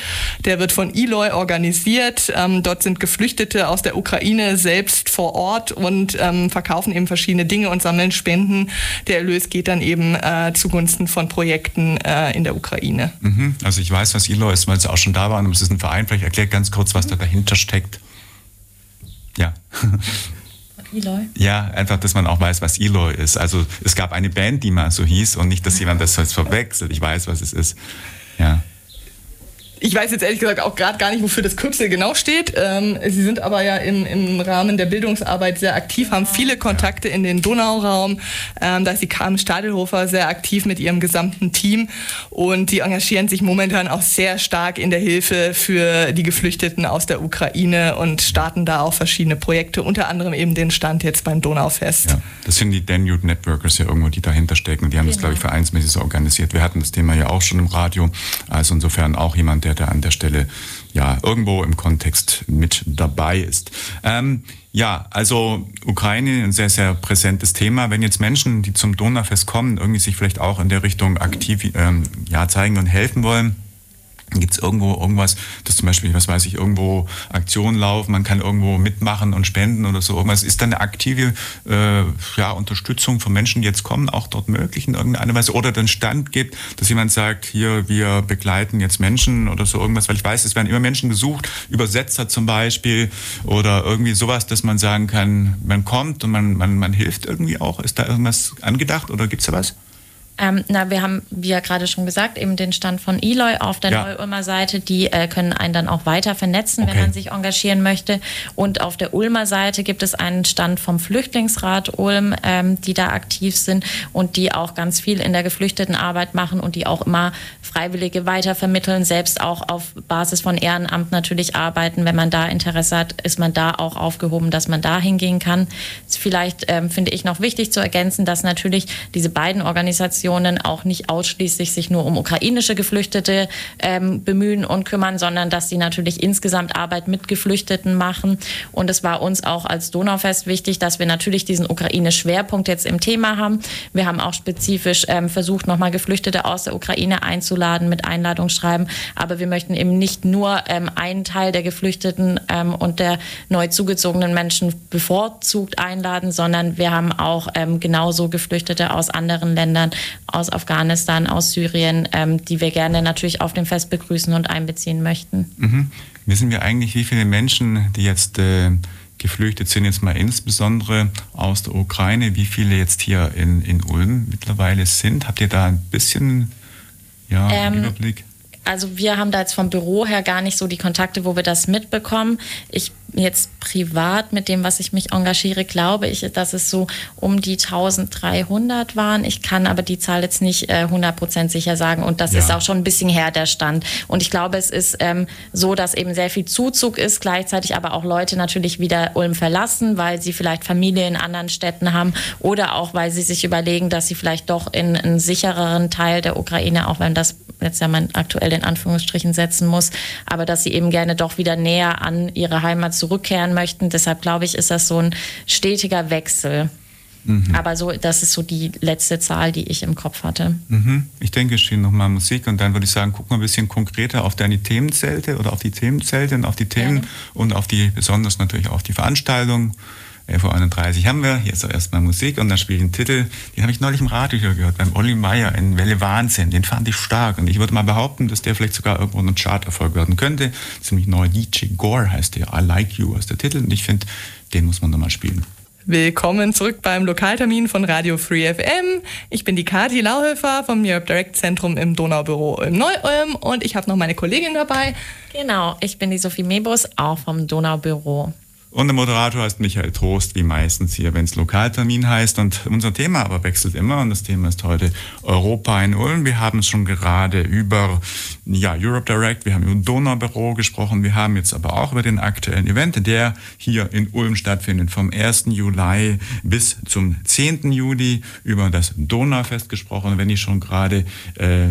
der wird von Eloy organisiert. Ähm, dort sind Geflüchtete aus der Ukraine selbst vor Ort und ähm, verkaufen eben verschiedene Dinge und sammeln Spenden. Der Erlös geht dann eben äh, zugunsten von Projekten äh, in der Ukraine. Mhm. Also ich weiß, was Eloy ist, weil sie auch schon da waren. Es ist ein Verein. Vielleicht erklärt ganz kurz, was da dahinter steckt. Ja. <laughs> Eloy? Ja, einfach, dass man auch weiß, was Eloy ist. Also es gab eine Band, die mal so hieß und nicht, dass jemand das verwechselt. Ich weiß, was es ist. Ja. Ich weiß jetzt ehrlich gesagt auch gerade gar nicht, wofür das Kürzel genau steht. Ähm, Sie sind aber ja im, im Rahmen der Bildungsarbeit sehr aktiv, haben viele Kontakte in den Donauraum. Ähm, da ist die Carmen Stadelhofer sehr aktiv mit ihrem gesamten Team und die engagieren sich momentan auch sehr stark in der Hilfe für die Geflüchteten aus der Ukraine und starten da auch verschiedene Projekte, unter anderem eben den Stand jetzt beim Donaufest. Ja, das sind die Danube Networkers ja irgendwo, die dahinter stecken. Die haben genau. das, glaube ich, vereinsmäßig so organisiert. Wir hatten das Thema ja auch schon im Radio. Also insofern auch jemand, der da an der Stelle ja irgendwo im Kontext mit dabei ist. Ähm, ja, also Ukraine ein sehr, sehr präsentes Thema. Wenn jetzt Menschen, die zum Donaufest kommen, irgendwie sich vielleicht auch in der Richtung aktiv ähm, ja, zeigen und helfen wollen, Gibt es irgendwo irgendwas, dass zum Beispiel, was weiß ich, irgendwo Aktionen laufen, man kann irgendwo mitmachen und spenden oder so irgendwas? Ist da eine aktive äh, ja, Unterstützung von Menschen, die jetzt kommen, auch dort möglich in irgendeiner Weise? Oder den Stand gibt, dass jemand sagt, hier, wir begleiten jetzt Menschen oder so irgendwas? Weil ich weiß, es werden immer Menschen gesucht, Übersetzer zum Beispiel oder irgendwie sowas, dass man sagen kann, man kommt und man, man, man hilft irgendwie auch. Ist da irgendwas angedacht oder gibt es da was? Ähm, na, wir haben, wie ja gerade schon gesagt, eben den Stand von Eloy auf der ja. Neu-Ulmer Seite. Die äh, können einen dann auch weiter vernetzen, okay. wenn man sich engagieren möchte. Und auf der Ulmer Seite gibt es einen Stand vom Flüchtlingsrat Ulm, ähm, die da aktiv sind und die auch ganz viel in der Geflüchtetenarbeit machen und die auch immer Freiwillige weitervermitteln, selbst auch auf Basis von Ehrenamt natürlich arbeiten. Wenn man da Interesse hat, ist man da auch aufgehoben, dass man da hingehen kann. Vielleicht ähm, finde ich noch wichtig zu ergänzen, dass natürlich diese beiden Organisationen Organisationen auch nicht ausschließlich sich nur um ukrainische Geflüchtete ähm, bemühen und kümmern, sondern dass sie natürlich insgesamt Arbeit mit Geflüchteten machen. Und es war uns auch als Donaufest wichtig, dass wir natürlich diesen Ukraine-Schwerpunkt jetzt im Thema haben. Wir haben auch spezifisch ähm, versucht, nochmal Geflüchtete aus der Ukraine einzuladen mit Einladungsschreiben. Aber wir möchten eben nicht nur ähm, einen Teil der Geflüchteten ähm, und der neu zugezogenen Menschen bevorzugt einladen, sondern wir haben auch ähm, genauso Geflüchtete aus anderen Ländern aus Afghanistan, aus Syrien, ähm, die wir gerne natürlich auf dem Fest begrüßen und einbeziehen möchten. Mhm. Wissen wir eigentlich, wie viele Menschen, die jetzt äh, geflüchtet sind, jetzt mal insbesondere aus der Ukraine, wie viele jetzt hier in, in Ulm mittlerweile sind? Habt ihr da ein bisschen ja, ähm, Überblick? Also wir haben da jetzt vom Büro her gar nicht so die Kontakte, wo wir das mitbekommen. Ich jetzt privat mit dem, was ich mich engagiere, glaube ich, dass es so um die 1300 waren. Ich kann aber die Zahl jetzt nicht äh, 100% sicher sagen und das ja. ist auch schon ein bisschen her, der Stand. Und ich glaube, es ist ähm, so, dass eben sehr viel Zuzug ist, gleichzeitig aber auch Leute natürlich wieder Ulm verlassen, weil sie vielleicht Familie in anderen Städten haben oder auch, weil sie sich überlegen, dass sie vielleicht doch in einen sichereren Teil der Ukraine, auch wenn das jetzt ja man aktuell in Anführungsstrichen setzen muss, aber dass sie eben gerne doch wieder näher an ihre Heimat zurückkehren möchten. Deshalb glaube ich, ist das so ein stetiger Wechsel. Mhm. Aber so, das ist so die letzte Zahl, die ich im Kopf hatte. Mhm. Ich denke, es steht nochmal Musik und dann würde ich sagen, gucken wir ein bisschen konkreter auf deine Themenzelte oder auf die Themenzelte und auf die Themen ja. und auf die, besonders natürlich auf die Veranstaltung. 11.31 Uhr haben wir, hier ist auch erstmal Musik und dann spiele ich einen Titel, den habe ich neulich im Radio gehört, beim Olli Meyer in Welle Wahnsinn, den fand ich stark und ich würde mal behaupten, dass der vielleicht sogar irgendwo ein Chart-Erfolg werden könnte. Ziemlich neu, DJ Gore heißt der, I Like You ist der Titel und ich finde, den muss man nochmal spielen. Willkommen zurück beim Lokaltermin von Radio Free FM. Ich bin die Kati Lauhöfer vom Europe Direct Zentrum im Donaubüro im Neu-Ulm und ich habe noch meine Kollegin dabei. Genau, ich bin die Sophie Mebus, auch vom Donaubüro. Und der Moderator heißt Michael Trost, wie meistens hier, wenn es Lokaltermin heißt. Und unser Thema aber wechselt immer. Und das Thema ist heute Europa in Ulm. Wir haben es schon gerade über ja, Europe Direct, wir haben über Donaubüro gesprochen. Wir haben jetzt aber auch über den aktuellen Event, der hier in Ulm stattfindet, vom 1. Juli bis zum 10. Juli, über das Donaufest gesprochen. Wenn ich schon gerade äh,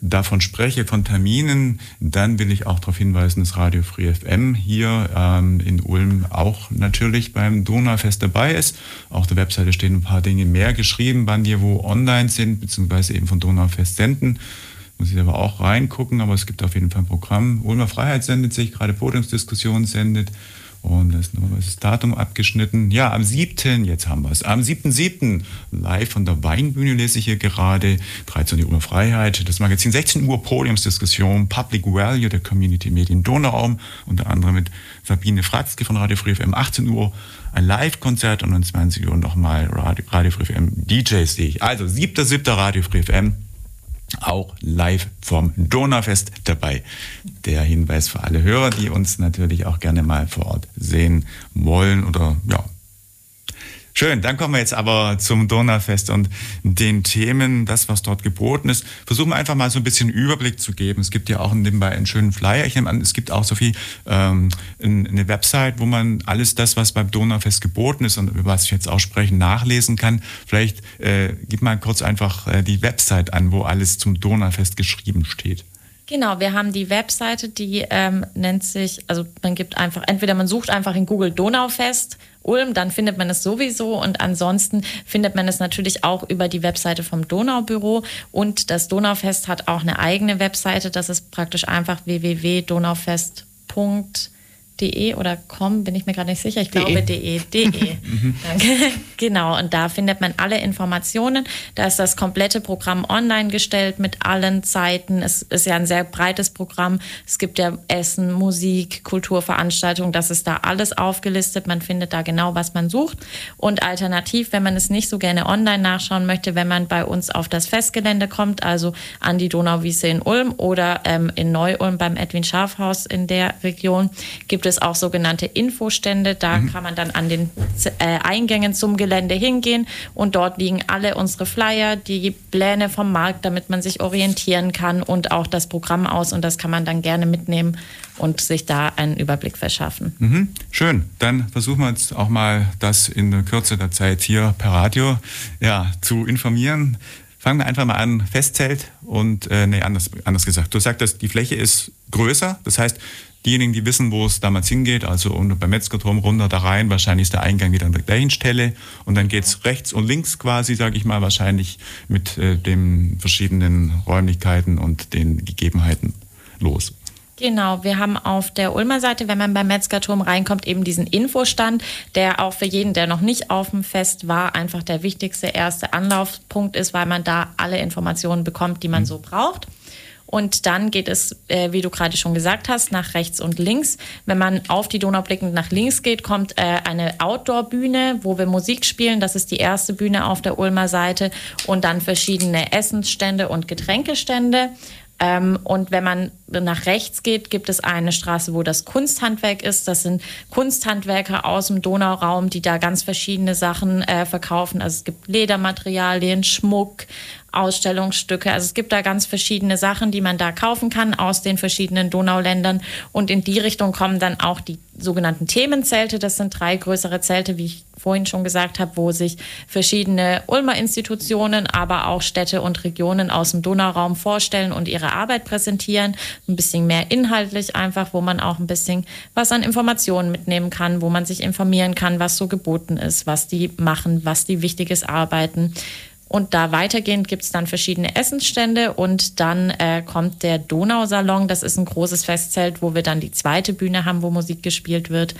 davon spreche, von Terminen, dann will ich auch darauf hinweisen, dass Radio Free FM hier ähm, in Ulm auch natürlich beim Donaufest dabei ist. Auf der Webseite stehen ein paar Dinge mehr geschrieben, wann die wo online sind, beziehungsweise eben von Donaufest senden. Muss ich aber auch reingucken, aber es gibt auf jeden Fall ein Programm. Ulmer Freiheit sendet sich, gerade Podiumsdiskussion sendet. Und da ist nochmal das Datum abgeschnitten. Ja, am 7., jetzt haben wir es, am 7.7. live von der Weinbühne lese ich hier gerade, 13 Uhr Freiheit, das Magazin 16 Uhr Podiumsdiskussion, Public Value der Community Medien Donauraum, unter anderem mit Sabine Fratzke von Radio Free FM, 18 Uhr ein Live-Konzert und um 20 Uhr nochmal Radio, Radio Free FM DJs sehe ich. Also 7.7. Radio Free FM auch live vom Donaufest dabei. Der Hinweis für alle Hörer, die uns natürlich auch gerne mal vor Ort sehen wollen oder ja, Schön, dann kommen wir jetzt aber zum Donaufest und den Themen, das, was dort geboten ist. Versuchen wir einfach mal so ein bisschen Überblick zu geben. Es gibt ja auch nebenbei einen schönen Flyer. Ich nehme an, es gibt auch so viel ähm, eine Website, wo man alles das, was beim Donaufest geboten ist und über was ich jetzt auch sprechen, nachlesen kann. Vielleicht äh, gib mal kurz einfach äh, die Website an, wo alles zum Donaufest geschrieben steht. Genau, wir haben die Webseite, die ähm, nennt sich, also man gibt einfach, entweder man sucht einfach in Google Donaufest Ulm, dann findet man es sowieso. Und ansonsten findet man es natürlich auch über die Webseite vom Donaubüro. Und das Donaufest hat auch eine eigene Webseite, das ist praktisch einfach www.donaufest.de de oder com, bin ich mir gerade nicht sicher. Ich glaube de. de. Mhm. <laughs> Danke. Genau, und da findet man alle Informationen. Da ist das komplette Programm online gestellt mit allen Zeiten. Es ist ja ein sehr breites Programm. Es gibt ja Essen, Musik, Kulturveranstaltungen. Das ist da alles aufgelistet. Man findet da genau, was man sucht. Und alternativ, wenn man es nicht so gerne online nachschauen möchte, wenn man bei uns auf das Festgelände kommt, also an die Donauwiese in Ulm oder ähm, in Neu-Ulm beim Edwin Schafhaus in der Region, gibt es auch sogenannte Infostände. Da mhm. kann man dann an den äh, Eingängen zum Gelände hingehen und dort liegen alle unsere Flyer, die Pläne vom Markt, damit man sich orientieren kann und auch das Programm aus und das kann man dann gerne mitnehmen und sich da einen Überblick verschaffen. Mhm. Schön, dann versuchen wir jetzt auch mal das in der Kürze der Zeit hier per Radio ja, zu informieren. Fangen wir einfach mal an, Festzelt und, äh, nee, anders, anders gesagt. Du sagtest, die Fläche ist größer, das heißt, Diejenigen, die wissen, wo es damals hingeht, also beim Metzgerturm runter da rein, wahrscheinlich ist der Eingang wieder an der gleichen Stelle und dann geht es rechts und links quasi, sage ich mal, wahrscheinlich mit äh, den verschiedenen Räumlichkeiten und den Gegebenheiten los. Genau, wir haben auf der Ulmer Seite, wenn man beim Metzgerturm reinkommt, eben diesen Infostand, der auch für jeden, der noch nicht auf dem Fest war, einfach der wichtigste erste Anlaufpunkt ist, weil man da alle Informationen bekommt, die man mhm. so braucht. Und dann geht es, äh, wie du gerade schon gesagt hast, nach rechts und links. Wenn man auf die Donau blickend nach links geht, kommt äh, eine Outdoor-Bühne, wo wir Musik spielen. Das ist die erste Bühne auf der Ulmer Seite. Und dann verschiedene Essensstände und Getränkestände. Ähm, und wenn man nach rechts geht, gibt es eine Straße, wo das Kunsthandwerk ist. Das sind Kunsthandwerker aus dem Donauraum, die da ganz verschiedene Sachen äh, verkaufen. Also es gibt Ledermaterialien, Schmuck, Ausstellungsstücke. Also es gibt da ganz verschiedene Sachen, die man da kaufen kann aus den verschiedenen Donauländern. Und in die Richtung kommen dann auch die sogenannten Themenzelte. Das sind drei größere Zelte, wie ich vorhin schon gesagt habe, wo sich verschiedene Ulmer Institutionen, aber auch Städte und Regionen aus dem Donauraum vorstellen und ihre Arbeit präsentieren. Ein bisschen mehr inhaltlich einfach, wo man auch ein bisschen was an Informationen mitnehmen kann, wo man sich informieren kann, was so geboten ist, was die machen, was die Wichtiges arbeiten. Und da weitergehend gibt es dann verschiedene Essensstände und dann äh, kommt der Donausalon. Das ist ein großes Festzelt, wo wir dann die zweite Bühne haben, wo Musik gespielt wird.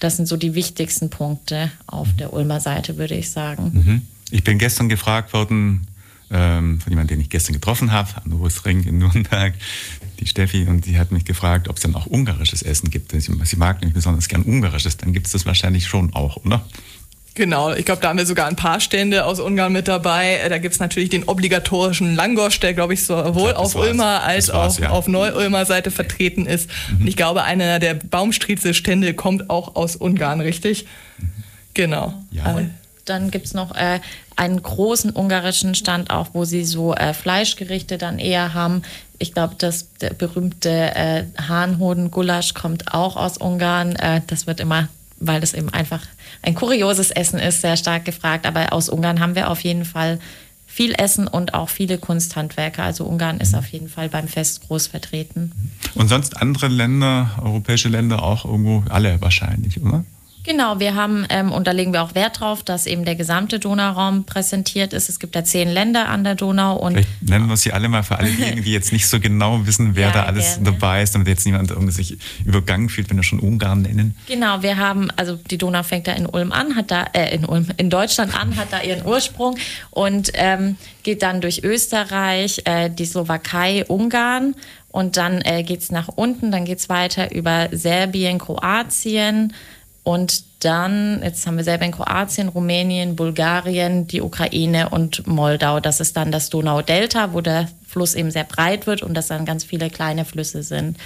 Das sind so die wichtigsten Punkte auf der Ulmer Seite, würde ich sagen. Mhm. Ich bin gestern gefragt worden ähm, von jemandem, den ich gestern getroffen habe, am Ring in Nürnberg, die Steffi, und die hat mich gefragt, ob es dann auch ungarisches Essen gibt. Sie, sie mag nämlich besonders gern ungarisches, dann gibt es das wahrscheinlich schon auch, oder? Genau, ich glaube, da haben wir sogar ein paar Stände aus Ungarn mit dabei. Äh, da gibt es natürlich den obligatorischen Langosch, der, glaube ich, sowohl ja, auf Ulmer als auch ja. auf Neu-Ulmer Seite vertreten ist. Mhm. Und ich glaube, einer der Baumstriezel-Stände kommt auch aus Ungarn, richtig? Mhm. Genau. Ja. Und dann gibt es noch äh, einen großen ungarischen Stand auch, wo sie so äh, Fleischgerichte dann eher haben. Ich glaube, das der berühmte äh, Hahnhoden-Gulasch kommt auch aus Ungarn. Äh, das wird immer weil das eben einfach ein kurioses Essen ist, sehr stark gefragt. Aber aus Ungarn haben wir auf jeden Fall viel Essen und auch viele Kunsthandwerker. Also Ungarn ist auf jeden Fall beim Fest groß vertreten. Und sonst andere Länder, europäische Länder auch irgendwo, alle wahrscheinlich, oder? Genau, wir haben, ähm, und da legen wir auch Wert drauf, dass eben der gesamte Donauraum präsentiert ist. Es gibt ja zehn Länder an der Donau. Und Vielleicht nennen wir sie alle mal für alle diejenigen, die jetzt nicht so genau wissen, wer <laughs> ja, da alles gerne. dabei ist, damit jetzt niemand irgendwie sich übergangen fühlt, wenn wir schon Ungarn nennen. Genau, wir haben, also die Donau fängt da in Ulm an, hat da, äh, in Ulm, in Deutschland an, hat da ihren Ursprung und ähm, geht dann durch Österreich, äh, die Slowakei, Ungarn und dann äh, geht es nach unten, dann geht es weiter über Serbien, Kroatien, und dann, jetzt haben wir selber in Kroatien, Rumänien, Bulgarien, die Ukraine und Moldau. Das ist dann das Donaudelta, wo der Fluss eben sehr breit wird und das dann ganz viele kleine Flüsse sind.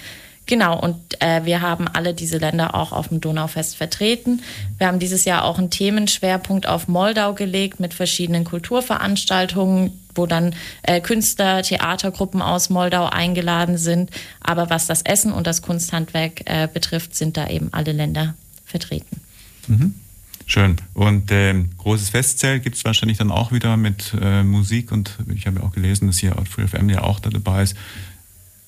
Genau, und äh, wir haben alle diese Länder auch auf dem Donaufest vertreten. Wir haben dieses Jahr auch einen Themenschwerpunkt auf Moldau gelegt mit verschiedenen Kulturveranstaltungen, wo dann äh, Künstler, Theatergruppen aus Moldau eingeladen sind. Aber was das Essen und das Kunsthandwerk äh, betrifft, sind da eben alle Länder vertreten. Mhm. Schön. Und äh, großes Festzelt gibt es wahrscheinlich dann auch wieder mit äh, Musik und ich habe ja auch gelesen, dass hier Free FM ja auch da dabei ist.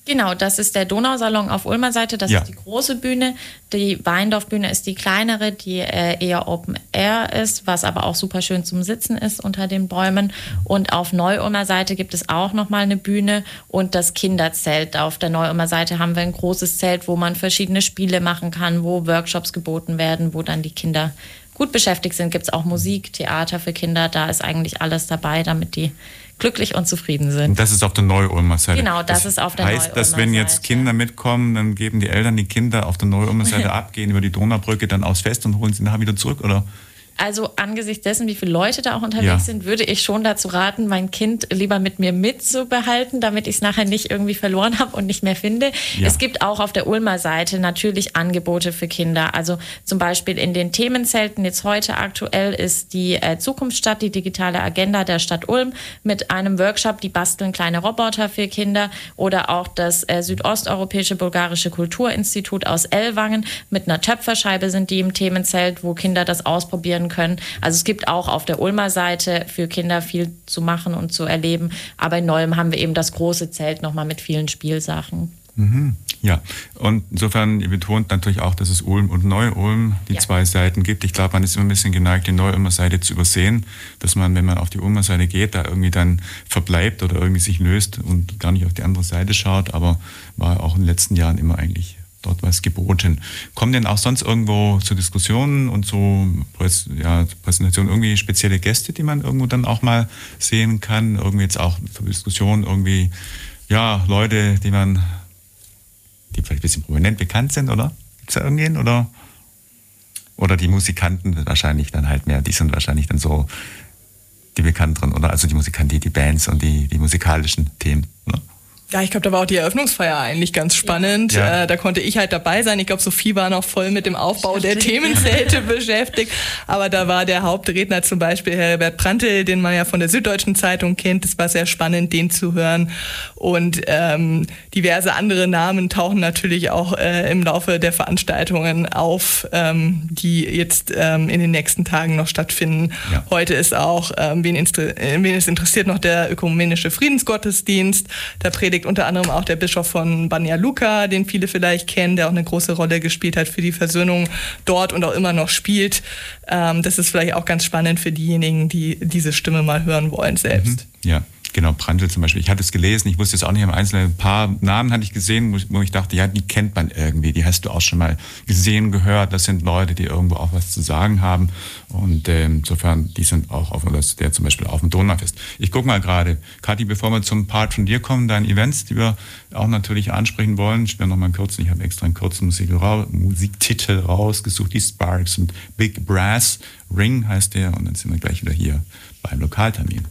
Genau, das ist der Donausalon auf Ulmer Seite, das ja. ist die große Bühne. Die Weindorfbühne ist die kleinere, die äh, eher Open Air ist, was aber auch super schön zum Sitzen ist unter den Bäumen. Und auf Neu-Ulmer Seite gibt es auch nochmal eine Bühne und das Kinderzelt. Auf der Neu-Ulmer Seite haben wir ein großes Zelt, wo man verschiedene Spiele machen kann, wo Workshops geboten werden, wo dann die Kinder gut beschäftigt sind. Gibt es auch Musik, Theater für Kinder, da ist eigentlich alles dabei, damit die glücklich und zufrieden sind. Und das ist auf der Neu-Ulmer Seite. Genau, das, das ist auf der. Heißt, dass wenn jetzt Kinder mitkommen, dann geben die Eltern die Kinder auf der Neu-Ulmer Seite <laughs> ab, gehen über die Donaubrücke dann aufs Fest und holen sie nachher wieder zurück, oder? Also angesichts dessen, wie viele Leute da auch unterwegs ja. sind, würde ich schon dazu raten, mein Kind lieber mit mir mitzubehalten, damit ich es nachher nicht irgendwie verloren habe und nicht mehr finde. Ja. Es gibt auch auf der Ulmer Seite natürlich Angebote für Kinder. Also zum Beispiel in den Themenzelten jetzt heute aktuell ist die äh, Zukunftsstadt, die digitale Agenda der Stadt Ulm mit einem Workshop, die basteln kleine Roboter für Kinder oder auch das äh, Südosteuropäische Bulgarische Kulturinstitut aus Ellwangen mit einer Töpferscheibe sind die im Themenzelt, wo Kinder das ausprobieren können. Also es gibt auch auf der Ulmer Seite für Kinder viel zu machen und zu erleben. Aber in Neuem haben wir eben das große Zelt nochmal mit vielen Spielsachen. Mhm. Ja, und insofern, ihr betont natürlich auch, dass es Ulm und Neu-Ulm die ja. zwei Seiten gibt. Ich glaube, man ist immer ein bisschen geneigt, die Neu-Ulmer Seite zu übersehen, dass man, wenn man auf die Ulmer Seite geht, da irgendwie dann verbleibt oder irgendwie sich löst und gar nicht auf die andere Seite schaut. Aber war auch in den letzten Jahren immer eigentlich dort was geboten. Kommen denn auch sonst irgendwo zu Diskussionen und zu ja, Präsentationen irgendwie spezielle Gäste, die man irgendwo dann auch mal sehen kann? Irgendwie jetzt auch für Diskussionen irgendwie, ja, Leute, die man, die vielleicht ein bisschen prominent bekannt sind, oder? Gibt es da irgendwen? Oder, oder die Musikanten wahrscheinlich dann halt mehr, die sind wahrscheinlich dann so die bekannteren, oder? Also die Musikanten, die, die Bands und die, die musikalischen Themen, oder? Ja, ich glaube, da war auch die Eröffnungsfeier eigentlich ganz spannend. Ja. Äh, da konnte ich halt dabei sein. Ich glaube, Sophie war noch voll mit dem Aufbau der Themenzelte <laughs> beschäftigt. Aber da war der Hauptredner zum Beispiel Herbert Prantl, den man ja von der Süddeutschen Zeitung kennt. Das war sehr spannend, den zu hören. Und ähm, diverse andere Namen tauchen natürlich auch äh, im Laufe der Veranstaltungen auf, ähm, die jetzt ähm, in den nächsten Tagen noch stattfinden. Ja. Heute ist auch, ähm, wen, wen es interessiert, noch der ökumenische Friedensgottesdienst. Da predigt predigt unter anderem auch der Bischof von Banja Luka, den viele vielleicht kennen, der auch eine große Rolle gespielt hat für die Versöhnung dort und auch immer noch spielt. Ähm, das ist vielleicht auch ganz spannend für diejenigen, die diese Stimme mal hören wollen selbst. Mhm. Ja. Genau, Prantl zum Beispiel. Ich hatte es gelesen, ich wusste es auch nicht im Einzelnen. Ein paar Namen hatte ich gesehen, wo ich dachte, ja, die kennt man irgendwie. Die hast du auch schon mal gesehen, gehört. Das sind Leute, die irgendwo auch was zu sagen haben. Und äh, insofern, die sind auch auf, das, der zum Beispiel auf dem Donaufest. Ich gucke mal gerade, Kathi, bevor wir zum Part von dir kommen, deine Events, die wir auch natürlich ansprechen wollen. Ich noch mal einen kurzen, ich habe extra einen kurzen Musiktitel rausgesucht, die Sparks und Big Brass Ring heißt der. Und dann sind wir gleich wieder hier beim Lokaltermin.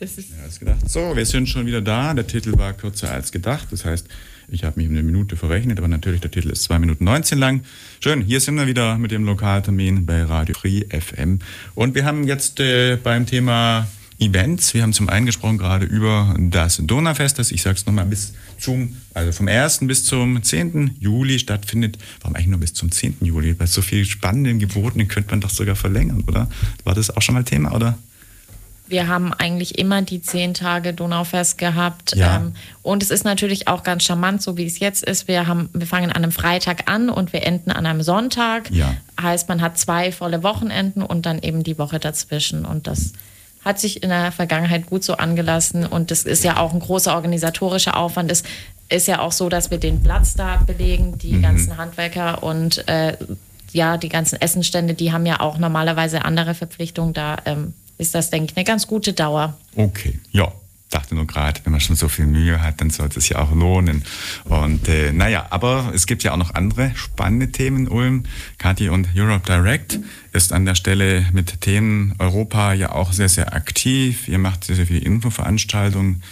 Das ist ja, gedacht. So, wir sind schon wieder da. Der Titel war kürzer als gedacht. Das heißt, ich habe mich eine Minute verrechnet, aber natürlich der Titel ist 2 Minuten 19 lang. Schön, hier sind wir wieder mit dem Lokaltermin bei Radio Free FM. Und wir haben jetzt äh, beim Thema Events, wir haben zum einen gesprochen gerade über das Donaufest, das ich sage es nochmal bis zum, also vom 1. bis zum 10. Juli stattfindet. Warum eigentlich nur bis zum 10. Juli? Bei so viel spannenden Geboten könnte man doch sogar verlängern, oder? War das auch schon mal Thema, oder? Wir haben eigentlich immer die zehn Tage Donaufest gehabt. Ja. Ähm, und es ist natürlich auch ganz charmant, so wie es jetzt ist. Wir, haben, wir fangen an einem Freitag an und wir enden an einem Sonntag. Ja. Heißt, man hat zwei volle Wochenenden und dann eben die Woche dazwischen. Und das hat sich in der Vergangenheit gut so angelassen. Und das ist ja auch ein großer organisatorischer Aufwand. Es ist ja auch so, dass wir den Platz da belegen, die mhm. ganzen Handwerker und äh, ja, die ganzen Essenstände, die haben ja auch normalerweise andere Verpflichtungen. Da ähm, ist das, denke ich, eine ganz gute Dauer. Okay, ja. Dachte nur gerade, wenn man schon so viel Mühe hat, dann sollte es ja auch lohnen. Und äh, naja, aber es gibt ja auch noch andere spannende Themen, Ulm. Kathi und Europe Direct ist an der Stelle mit Themen Europa ja auch sehr, sehr aktiv. Ihr macht sehr, sehr viele Infoveranstaltungen.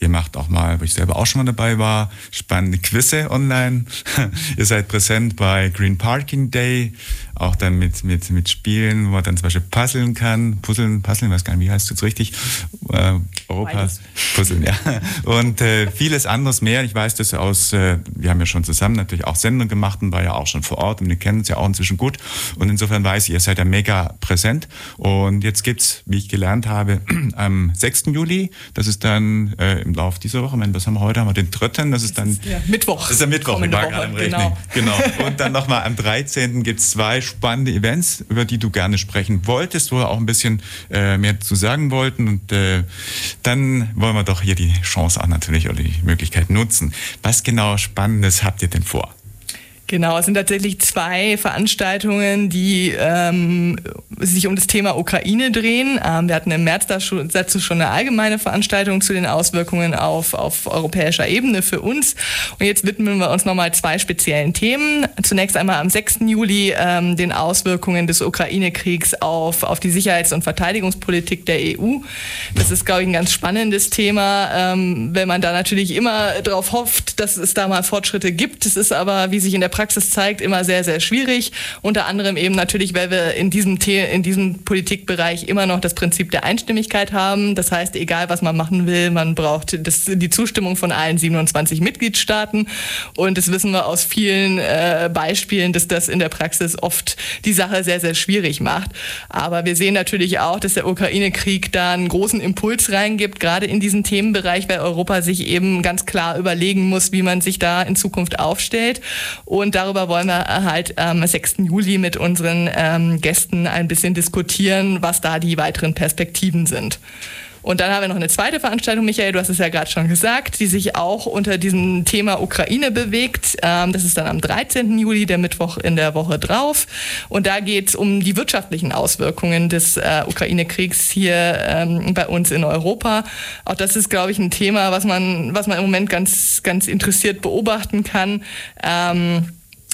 Ihr macht auch mal, wo ich selber auch schon mal dabei war, spannende Quizze online. <laughs> Ihr seid präsent bei Green Parking Day, auch dann mit, mit, mit Spielen, wo man dann zum Beispiel puzzeln kann. Puzzeln, puzzeln, weiß gar nicht, wie heißt es jetzt richtig? Äh, Europa, puzzeln, ja. Und äh, vieles anderes mehr. Ich weiß das aus, äh, wir haben ja schon zusammen natürlich auch Sendungen gemacht und war ja auch schon vor Ort und wir kennen uns ja auch inzwischen gut. Und insofern weiß ich, ihr seid ja mega präsent. Und jetzt gibt's, wie ich gelernt habe, <clears throat> am 6. Juli, das ist dann äh, im Lauf dieser Woche, was haben wir heute? Haben wir den dritten, das ist dann... Das ist der Mittwoch. Das ist der Mittwoch, ich war gerade im Rechnen. Genau. genau. <laughs> Und dann nochmal am 13. gibt's zwei spannende Events, über die du gerne sprechen wolltest, wo wir auch ein bisschen äh, mehr zu sagen wollten. Und äh, dann wollen wir doch hier die Chance auch natürlich oder die Möglichkeit nutzen. Was genau Spannendes habt ihr denn vor? Genau, es sind tatsächlich zwei Veranstaltungen, die ähm, sich um das Thema Ukraine drehen. Ähm, wir hatten im März dazu schon eine allgemeine Veranstaltung zu den Auswirkungen auf, auf europäischer Ebene für uns. Und jetzt widmen wir uns nochmal zwei speziellen Themen. Zunächst einmal am 6. Juli ähm, den Auswirkungen des Ukraine-Kriegs auf, auf die Sicherheits- und Verteidigungspolitik der EU. Das ist, glaube ich, ein ganz spannendes Thema, ähm, wenn man da natürlich immer darauf hofft, dass es da mal Fortschritte gibt. Es ist aber, wie sich in der Praxis zeigt, immer sehr, sehr schwierig. Unter anderem eben natürlich, weil wir in diesem, The in diesem Politikbereich immer noch das Prinzip der Einstimmigkeit haben. Das heißt, egal was man machen will, man braucht das, die Zustimmung von allen 27 Mitgliedstaaten. Und das wissen wir aus vielen äh, Beispielen, dass das in der Praxis oft die Sache sehr, sehr schwierig macht. Aber wir sehen natürlich auch, dass der Ukraine-Krieg da einen großen Impuls reingibt, gerade in diesen Themenbereich, weil Europa sich eben ganz klar überlegen muss, wie man sich da in Zukunft aufstellt. Und und darüber wollen wir halt am 6. Juli mit unseren ähm, Gästen ein bisschen diskutieren, was da die weiteren Perspektiven sind. Und dann haben wir noch eine zweite Veranstaltung, Michael, du hast es ja gerade schon gesagt, die sich auch unter diesem Thema Ukraine bewegt. Ähm, das ist dann am 13. Juli, der Mittwoch in der Woche drauf. Und da geht es um die wirtschaftlichen Auswirkungen des äh, Ukraine-Kriegs hier ähm, bei uns in Europa. Auch das ist, glaube ich, ein Thema, was man, was man im Moment ganz, ganz interessiert beobachten kann. Ähm,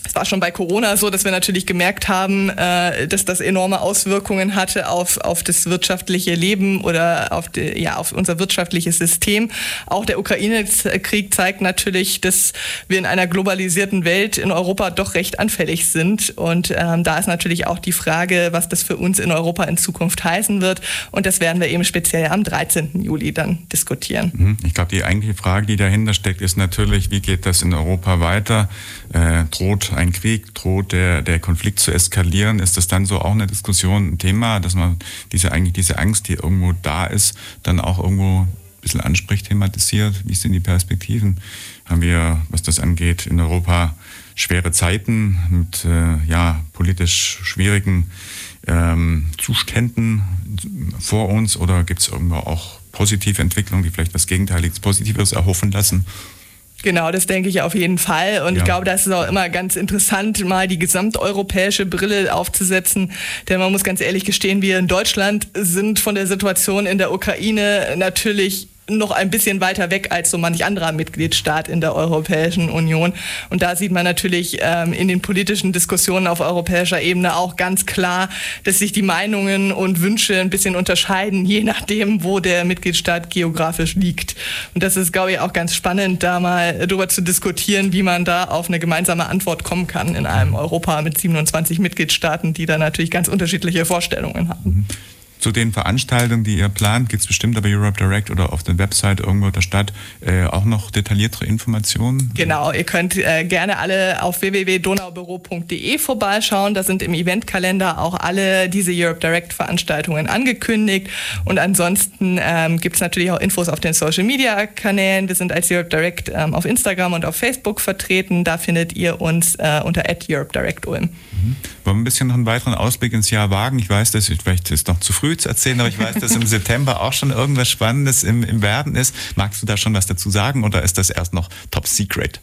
es war schon bei Corona so, dass wir natürlich gemerkt haben, äh, dass das enorme Auswirkungen hatte auf, auf das wirtschaftliche Leben oder auf, die, ja, auf unser wirtschaftliches System. Auch der Ukraine-Krieg zeigt natürlich, dass wir in einer globalisierten Welt in Europa doch recht anfällig sind. Und ähm, da ist natürlich auch die Frage, was das für uns in Europa in Zukunft heißen wird. Und das werden wir eben speziell am 13. Juli dann diskutieren. Mhm. Ich glaube, die eigentliche Frage, die dahinter steckt, ist natürlich, wie geht das in Europa weiter? Äh, droht ein Krieg, droht der, der Konflikt zu eskalieren, ist das dann so auch eine Diskussion, ein Thema, dass man diese eigentlich diese Angst, die irgendwo da ist, dann auch irgendwo ein bisschen anspricht, thematisiert? Wie sind die Perspektiven? Haben wir, was das angeht, in Europa schwere Zeiten mit äh, ja, politisch schwierigen ähm, Zuständen vor uns oder gibt es irgendwo auch positive Entwicklungen, die vielleicht was Gegenteiliges, Positives erhoffen lassen? Genau, das denke ich auf jeden Fall. Und ja. ich glaube, das ist auch immer ganz interessant, mal die gesamteuropäische Brille aufzusetzen. Denn man muss ganz ehrlich gestehen, wir in Deutschland sind von der Situation in der Ukraine natürlich noch ein bisschen weiter weg als so manch anderer Mitgliedstaat in der Europäischen Union. Und da sieht man natürlich ähm, in den politischen Diskussionen auf europäischer Ebene auch ganz klar, dass sich die Meinungen und Wünsche ein bisschen unterscheiden, je nachdem, wo der Mitgliedstaat geografisch liegt. Und das ist, glaube ich, auch ganz spannend, da mal darüber zu diskutieren, wie man da auf eine gemeinsame Antwort kommen kann in einem Europa mit 27 Mitgliedstaaten, die da natürlich ganz unterschiedliche Vorstellungen haben. Mhm zu den Veranstaltungen, die ihr plant, gibt es bestimmt aber Europe Direct oder auf der Website irgendwo der Stadt äh, auch noch detailliertere Informationen? Genau, ihr könnt äh, gerne alle auf www.donaubüro.de vorbeischauen. Da sind im Eventkalender auch alle diese Europe Direct Veranstaltungen angekündigt. Und ansonsten ähm, gibt es natürlich auch Infos auf den Social Media Kanälen. Wir sind als Europe Direct ähm, auf Instagram und auf Facebook vertreten. Da findet ihr uns äh, unter Europe Direct Ulm. Mhm. Wollen wir ein bisschen noch einen weiteren Ausblick ins Jahr wagen? Ich weiß, dass vielleicht ist noch zu früh zu erzählen, aber ich weiß, dass im <laughs> September auch schon irgendwas Spannendes im, im Werden ist. Magst du da schon was dazu sagen oder ist das erst noch top secret?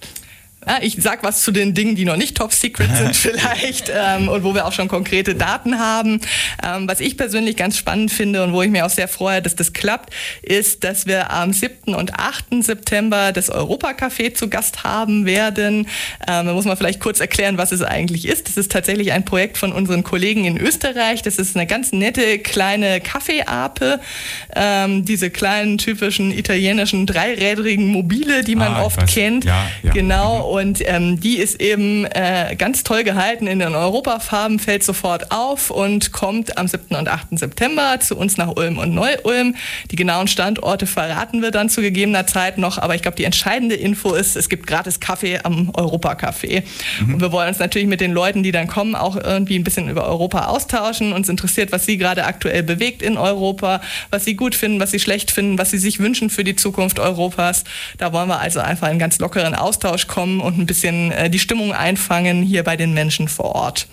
Ja, ich sag was zu den Dingen, die noch nicht top secret sind <laughs> vielleicht ähm, und wo wir auch schon konkrete Daten haben. Ähm, was ich persönlich ganz spannend finde und wo ich mir auch sehr freue, dass das klappt, ist, dass wir am 7. und 8. September das Europacafé zu Gast haben werden. Ähm, da muss man vielleicht kurz erklären, was es eigentlich ist. Das ist tatsächlich ein Projekt von unseren Kollegen in Österreich. Das ist eine ganz nette kleine Kaffeeape. Ähm, diese kleinen typischen italienischen dreirädrigen Mobile, die man Ah, oft kennt. Ja, ja. Genau. Und ähm, die ist eben äh, ganz toll gehalten in den Europafarben, fällt sofort auf und kommt am 7. und 8. September zu uns nach Ulm und Neu-Ulm. Die genauen Standorte verraten wir dann zu gegebener Zeit noch, aber ich glaube, die entscheidende Info ist, es gibt gratis Kaffee am Europacafé. Und wir wollen uns natürlich mit den Leuten, die dann kommen, auch irgendwie ein bisschen über Europa austauschen. Uns interessiert, was sie gerade aktuell bewegt in Europa, was sie gut finden, was sie schlecht finden, was sie sich wünschen für die Zukunft Europas. Da wollen wir also einfach in einen ganz lockeren Austausch kommen und ein bisschen äh, die Stimmung einfangen hier bei den Menschen vor Ort.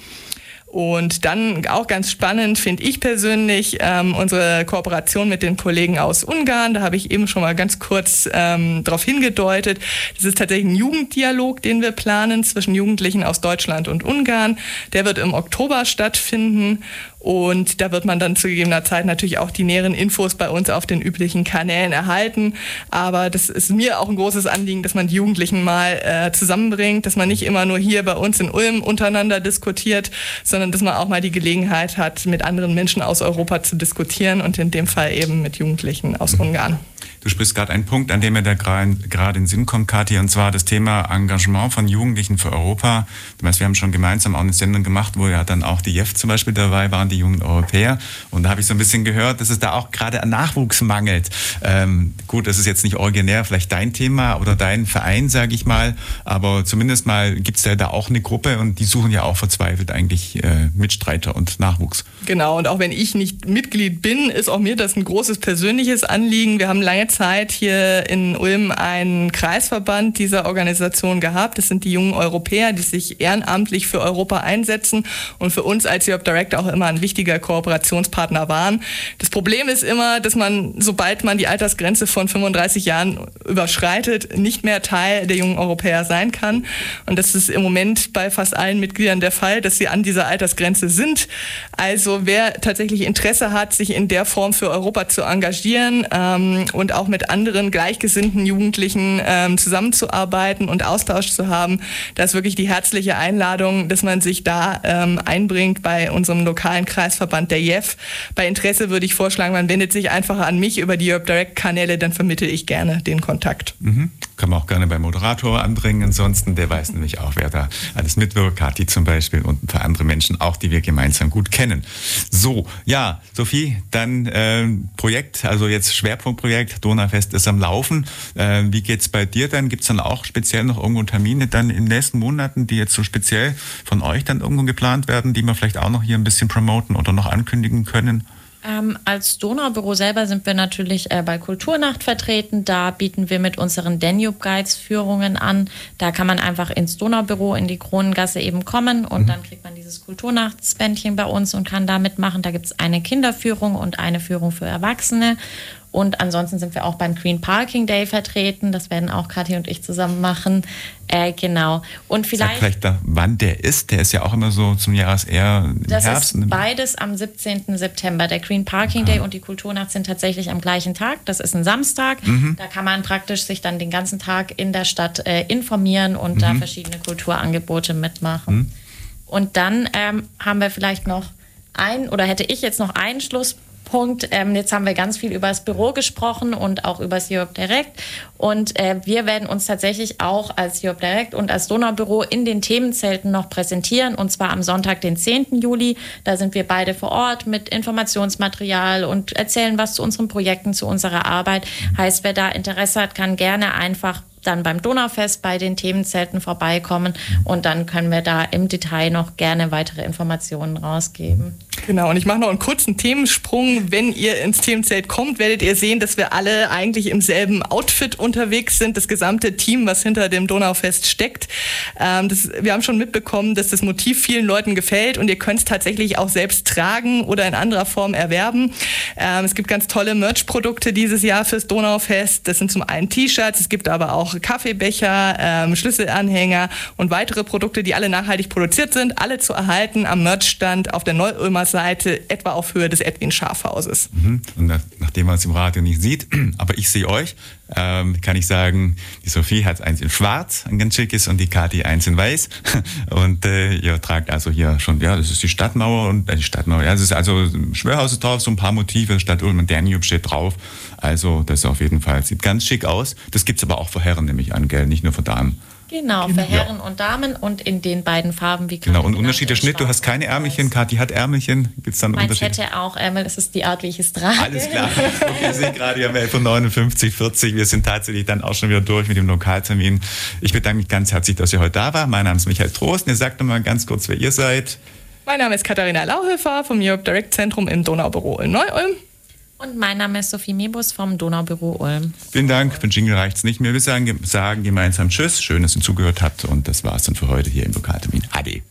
Und dann auch ganz spannend finde ich persönlich ähm, unsere Kooperation mit den Kollegen aus Ungarn. Da habe ich eben schon mal ganz kurz ähm, darauf hingedeutet. Das ist tatsächlich ein Jugenddialog, den wir planen zwischen Jugendlichen aus Deutschland und Ungarn. Der wird im Oktober stattfinden. Und da wird man dann zu gegebener Zeit natürlich auch die näheren Infos bei uns auf den üblichen Kanälen erhalten. Aber das ist mir auch ein großes Anliegen, dass man die Jugendlichen mal äh, zusammenbringt, dass man nicht immer nur hier bei uns in Ulm untereinander diskutiert, sondern dass man auch mal die Gelegenheit hat, mit anderen Menschen aus Europa zu diskutieren und in dem Fall eben mit Jugendlichen aus Ungarn. Du sprichst gerade einen Punkt, an dem mir da gerade in Sinn kommt, Kathi, und zwar das Thema Engagement von Jugendlichen für Europa. Du weißt, wir haben schon gemeinsam auch eine Sendung gemacht, wo ja dann auch die JEF zum Beispiel dabei waren, die jungen Europäer. Und da habe ich so ein bisschen gehört, dass es da auch gerade an Nachwuchs mangelt. Ähm, gut, das ist jetzt nicht originär vielleicht dein Thema oder dein Verein, sage ich mal, aber zumindest mal gibt es ja da auch eine Gruppe und die suchen ja auch verzweifelt eigentlich äh, Mitstreiter und Nachwuchs. Genau, und auch wenn ich nicht Mitglied bin, ist auch mir das ein großes persönliches Anliegen. Wir haben Zeit hier in Ulm einen Kreisverband dieser Organisation gehabt. Das sind die jungen Europäer, die sich ehrenamtlich für Europa einsetzen und für uns als Europe Direct auch immer ein wichtiger Kooperationspartner waren. Das Problem ist immer, dass man, sobald man die Altersgrenze von 35 Jahren überschreitet, nicht mehr Teil der jungen Europäer sein kann. Und das ist im Moment bei fast allen Mitgliedern der Fall, dass sie an dieser Altersgrenze sind. Also wer tatsächlich Interesse hat, sich in der Form für Europa zu engagieren ähm, und auch mit anderen gleichgesinnten Jugendlichen ähm, zusammenzuarbeiten und Austausch zu haben, da ist wirklich die herzliche Einladung, dass man sich da ähm, einbringt bei unserem lokalen Kreisverband der JEF. Bei Interesse würde ich vorschlagen, man wendet sich einfach an mich über die Europe Direct Kanäle, dann vermittle ich gerne den Kontakt. Mhm. Kann man auch gerne beim Moderator anbringen. Ansonsten, der weiß nämlich auch, wer da alles mitwirkt. Kathi zum Beispiel und ein paar andere Menschen auch, die wir gemeinsam gut kennen. So, ja, Sophie, dann äh, Projekt, also jetzt Schwerpunktprojekt, Donaufest ist am Laufen. Äh, wie geht's bei dir dann? Gibt's dann auch speziell noch irgendwo Termine dann in den nächsten Monaten, die jetzt so speziell von euch dann irgendwo geplant werden, die wir vielleicht auch noch hier ein bisschen promoten oder noch ankündigen können? Ähm, als Donaubüro selber sind wir natürlich äh, bei Kulturnacht vertreten. Da bieten wir mit unseren Danube Guides Führungen an. Da kann man einfach ins Donaubüro in die Kronengasse eben kommen und dann kriegt man dieses Kulturnachtsbändchen bei uns und kann da mitmachen. Da gibt es eine Kinderführung und eine Führung für Erwachsene. Und ansonsten sind wir auch beim Green Parking Day vertreten. Das werden auch Kathi und ich zusammen machen. Äh, genau. Und Sag vielleicht. vielleicht da, wann der ist. Der ist ja auch immer so zum Jahres eher im Das Herbst. ist beides am 17. September. Der Green Parking Day und die Kulturnacht sind tatsächlich am gleichen Tag. Das ist ein Samstag. Da kann man praktisch sich dann den ganzen Tag in der Stadt äh, informieren und da verschiedene Kulturangebote mitmachen. Und dann ähm, haben wir vielleicht noch ein, oder hätte ich jetzt noch einen Schlusspunkt. Ähm, jetzt haben wir ganz viel über das Büro gesprochen und auch über das Europe Direct. Und äh, wir werden uns tatsächlich auch als Europe Direct und als Donaubüro in den Themenzelten noch präsentieren. Und zwar am Sonntag, den 10. Juli. Da sind wir beide vor Ort mit Informationsmaterial und erzählen was zu unseren Projekten, zu unserer Arbeit. Heißt, wer da Interesse hat, kann gerne einfach dann beim Donaufest bei den Themenzelten vorbeikommen und dann können wir da im Detail noch gerne weitere Informationen rausgeben. Genau, und ich mache noch einen kurzen Themensprung. Wenn ihr ins Themenzelt kommt, werdet ihr sehen, dass wir alle eigentlich im selben Outfit unterwegs sind. Das gesamte Team, was hinter dem Donaufest steckt. Ähm, das, wir haben schon mitbekommen, dass das Motiv vielen Leuten gefällt und ihr könnt es tatsächlich auch selbst tragen oder in anderer Form erwerben. Ähm, es gibt ganz tolle Merch-Produkte dieses Jahr fürs Donaufest. Das sind zum einen T-Shirts, es gibt aber auch Kaffeebecher, ähm, Schlüsselanhänger und weitere Produkte, die alle nachhaltig produziert sind, alle zu erhalten am Merchstand auf der Neu-Ulmer Seite, etwa auf Höhe des Edwin Schafhauses. Mhm. Und nach, nachdem man es im Radio nicht sieht, <clears throat> aber ich sehe euch, ähm, kann ich sagen, die Sophie hat eins in schwarz, ein ganz schickes, und die Kathi eins in weiß. <laughs> Und äh, ihr tragt also hier schon, ja, das ist die Stadtmauer und äh, die Stadtmauer, ja, es ist also Schwörhaus drauf, so ein paar Motive, Stadt Ulm und Danube steht drauf. Also das auf jeden Fall, sieht ganz schick aus. Das gibt es aber auch für Herren, nämlich an, gell, nicht nur für Damen. Genau, für Herren und Damen und in den beiden Farben wie Genau, und Unterschied der Schnitt, du hast keine Ärmelchen, Kathi hat Ärmelchen. Gibt's dann Mein Unterschied? hätte auch Ärmel, das ist die Art, wie ich es trage. Alles klar. Okay, ich sehe gerade, wir haben 11.59 40. Wir sind tatsächlich dann auch schon wieder durch mit dem Lokaltermin. Ich bedanke mich ganz herzlich, dass ihr heute da war. Mein Name ist Michael Trost. Und ihr sagt nochmal ganz kurz, wer ihr seid. Mein Name ist Katharina Lauhöfer vom Europe Direct Zentrum im Donaubüro in Neu-Ulm. Und mein Name ist Sophie Mebus vom Donaubüro Ulm. Vielen Dank. Für den Jingle reicht's nicht mehr. Wir sagen, sagen gemeinsam Tschüss. Schön, dass ihr zugehört habt. Und das war's dann für heute hier im Lokaltermin. Ade.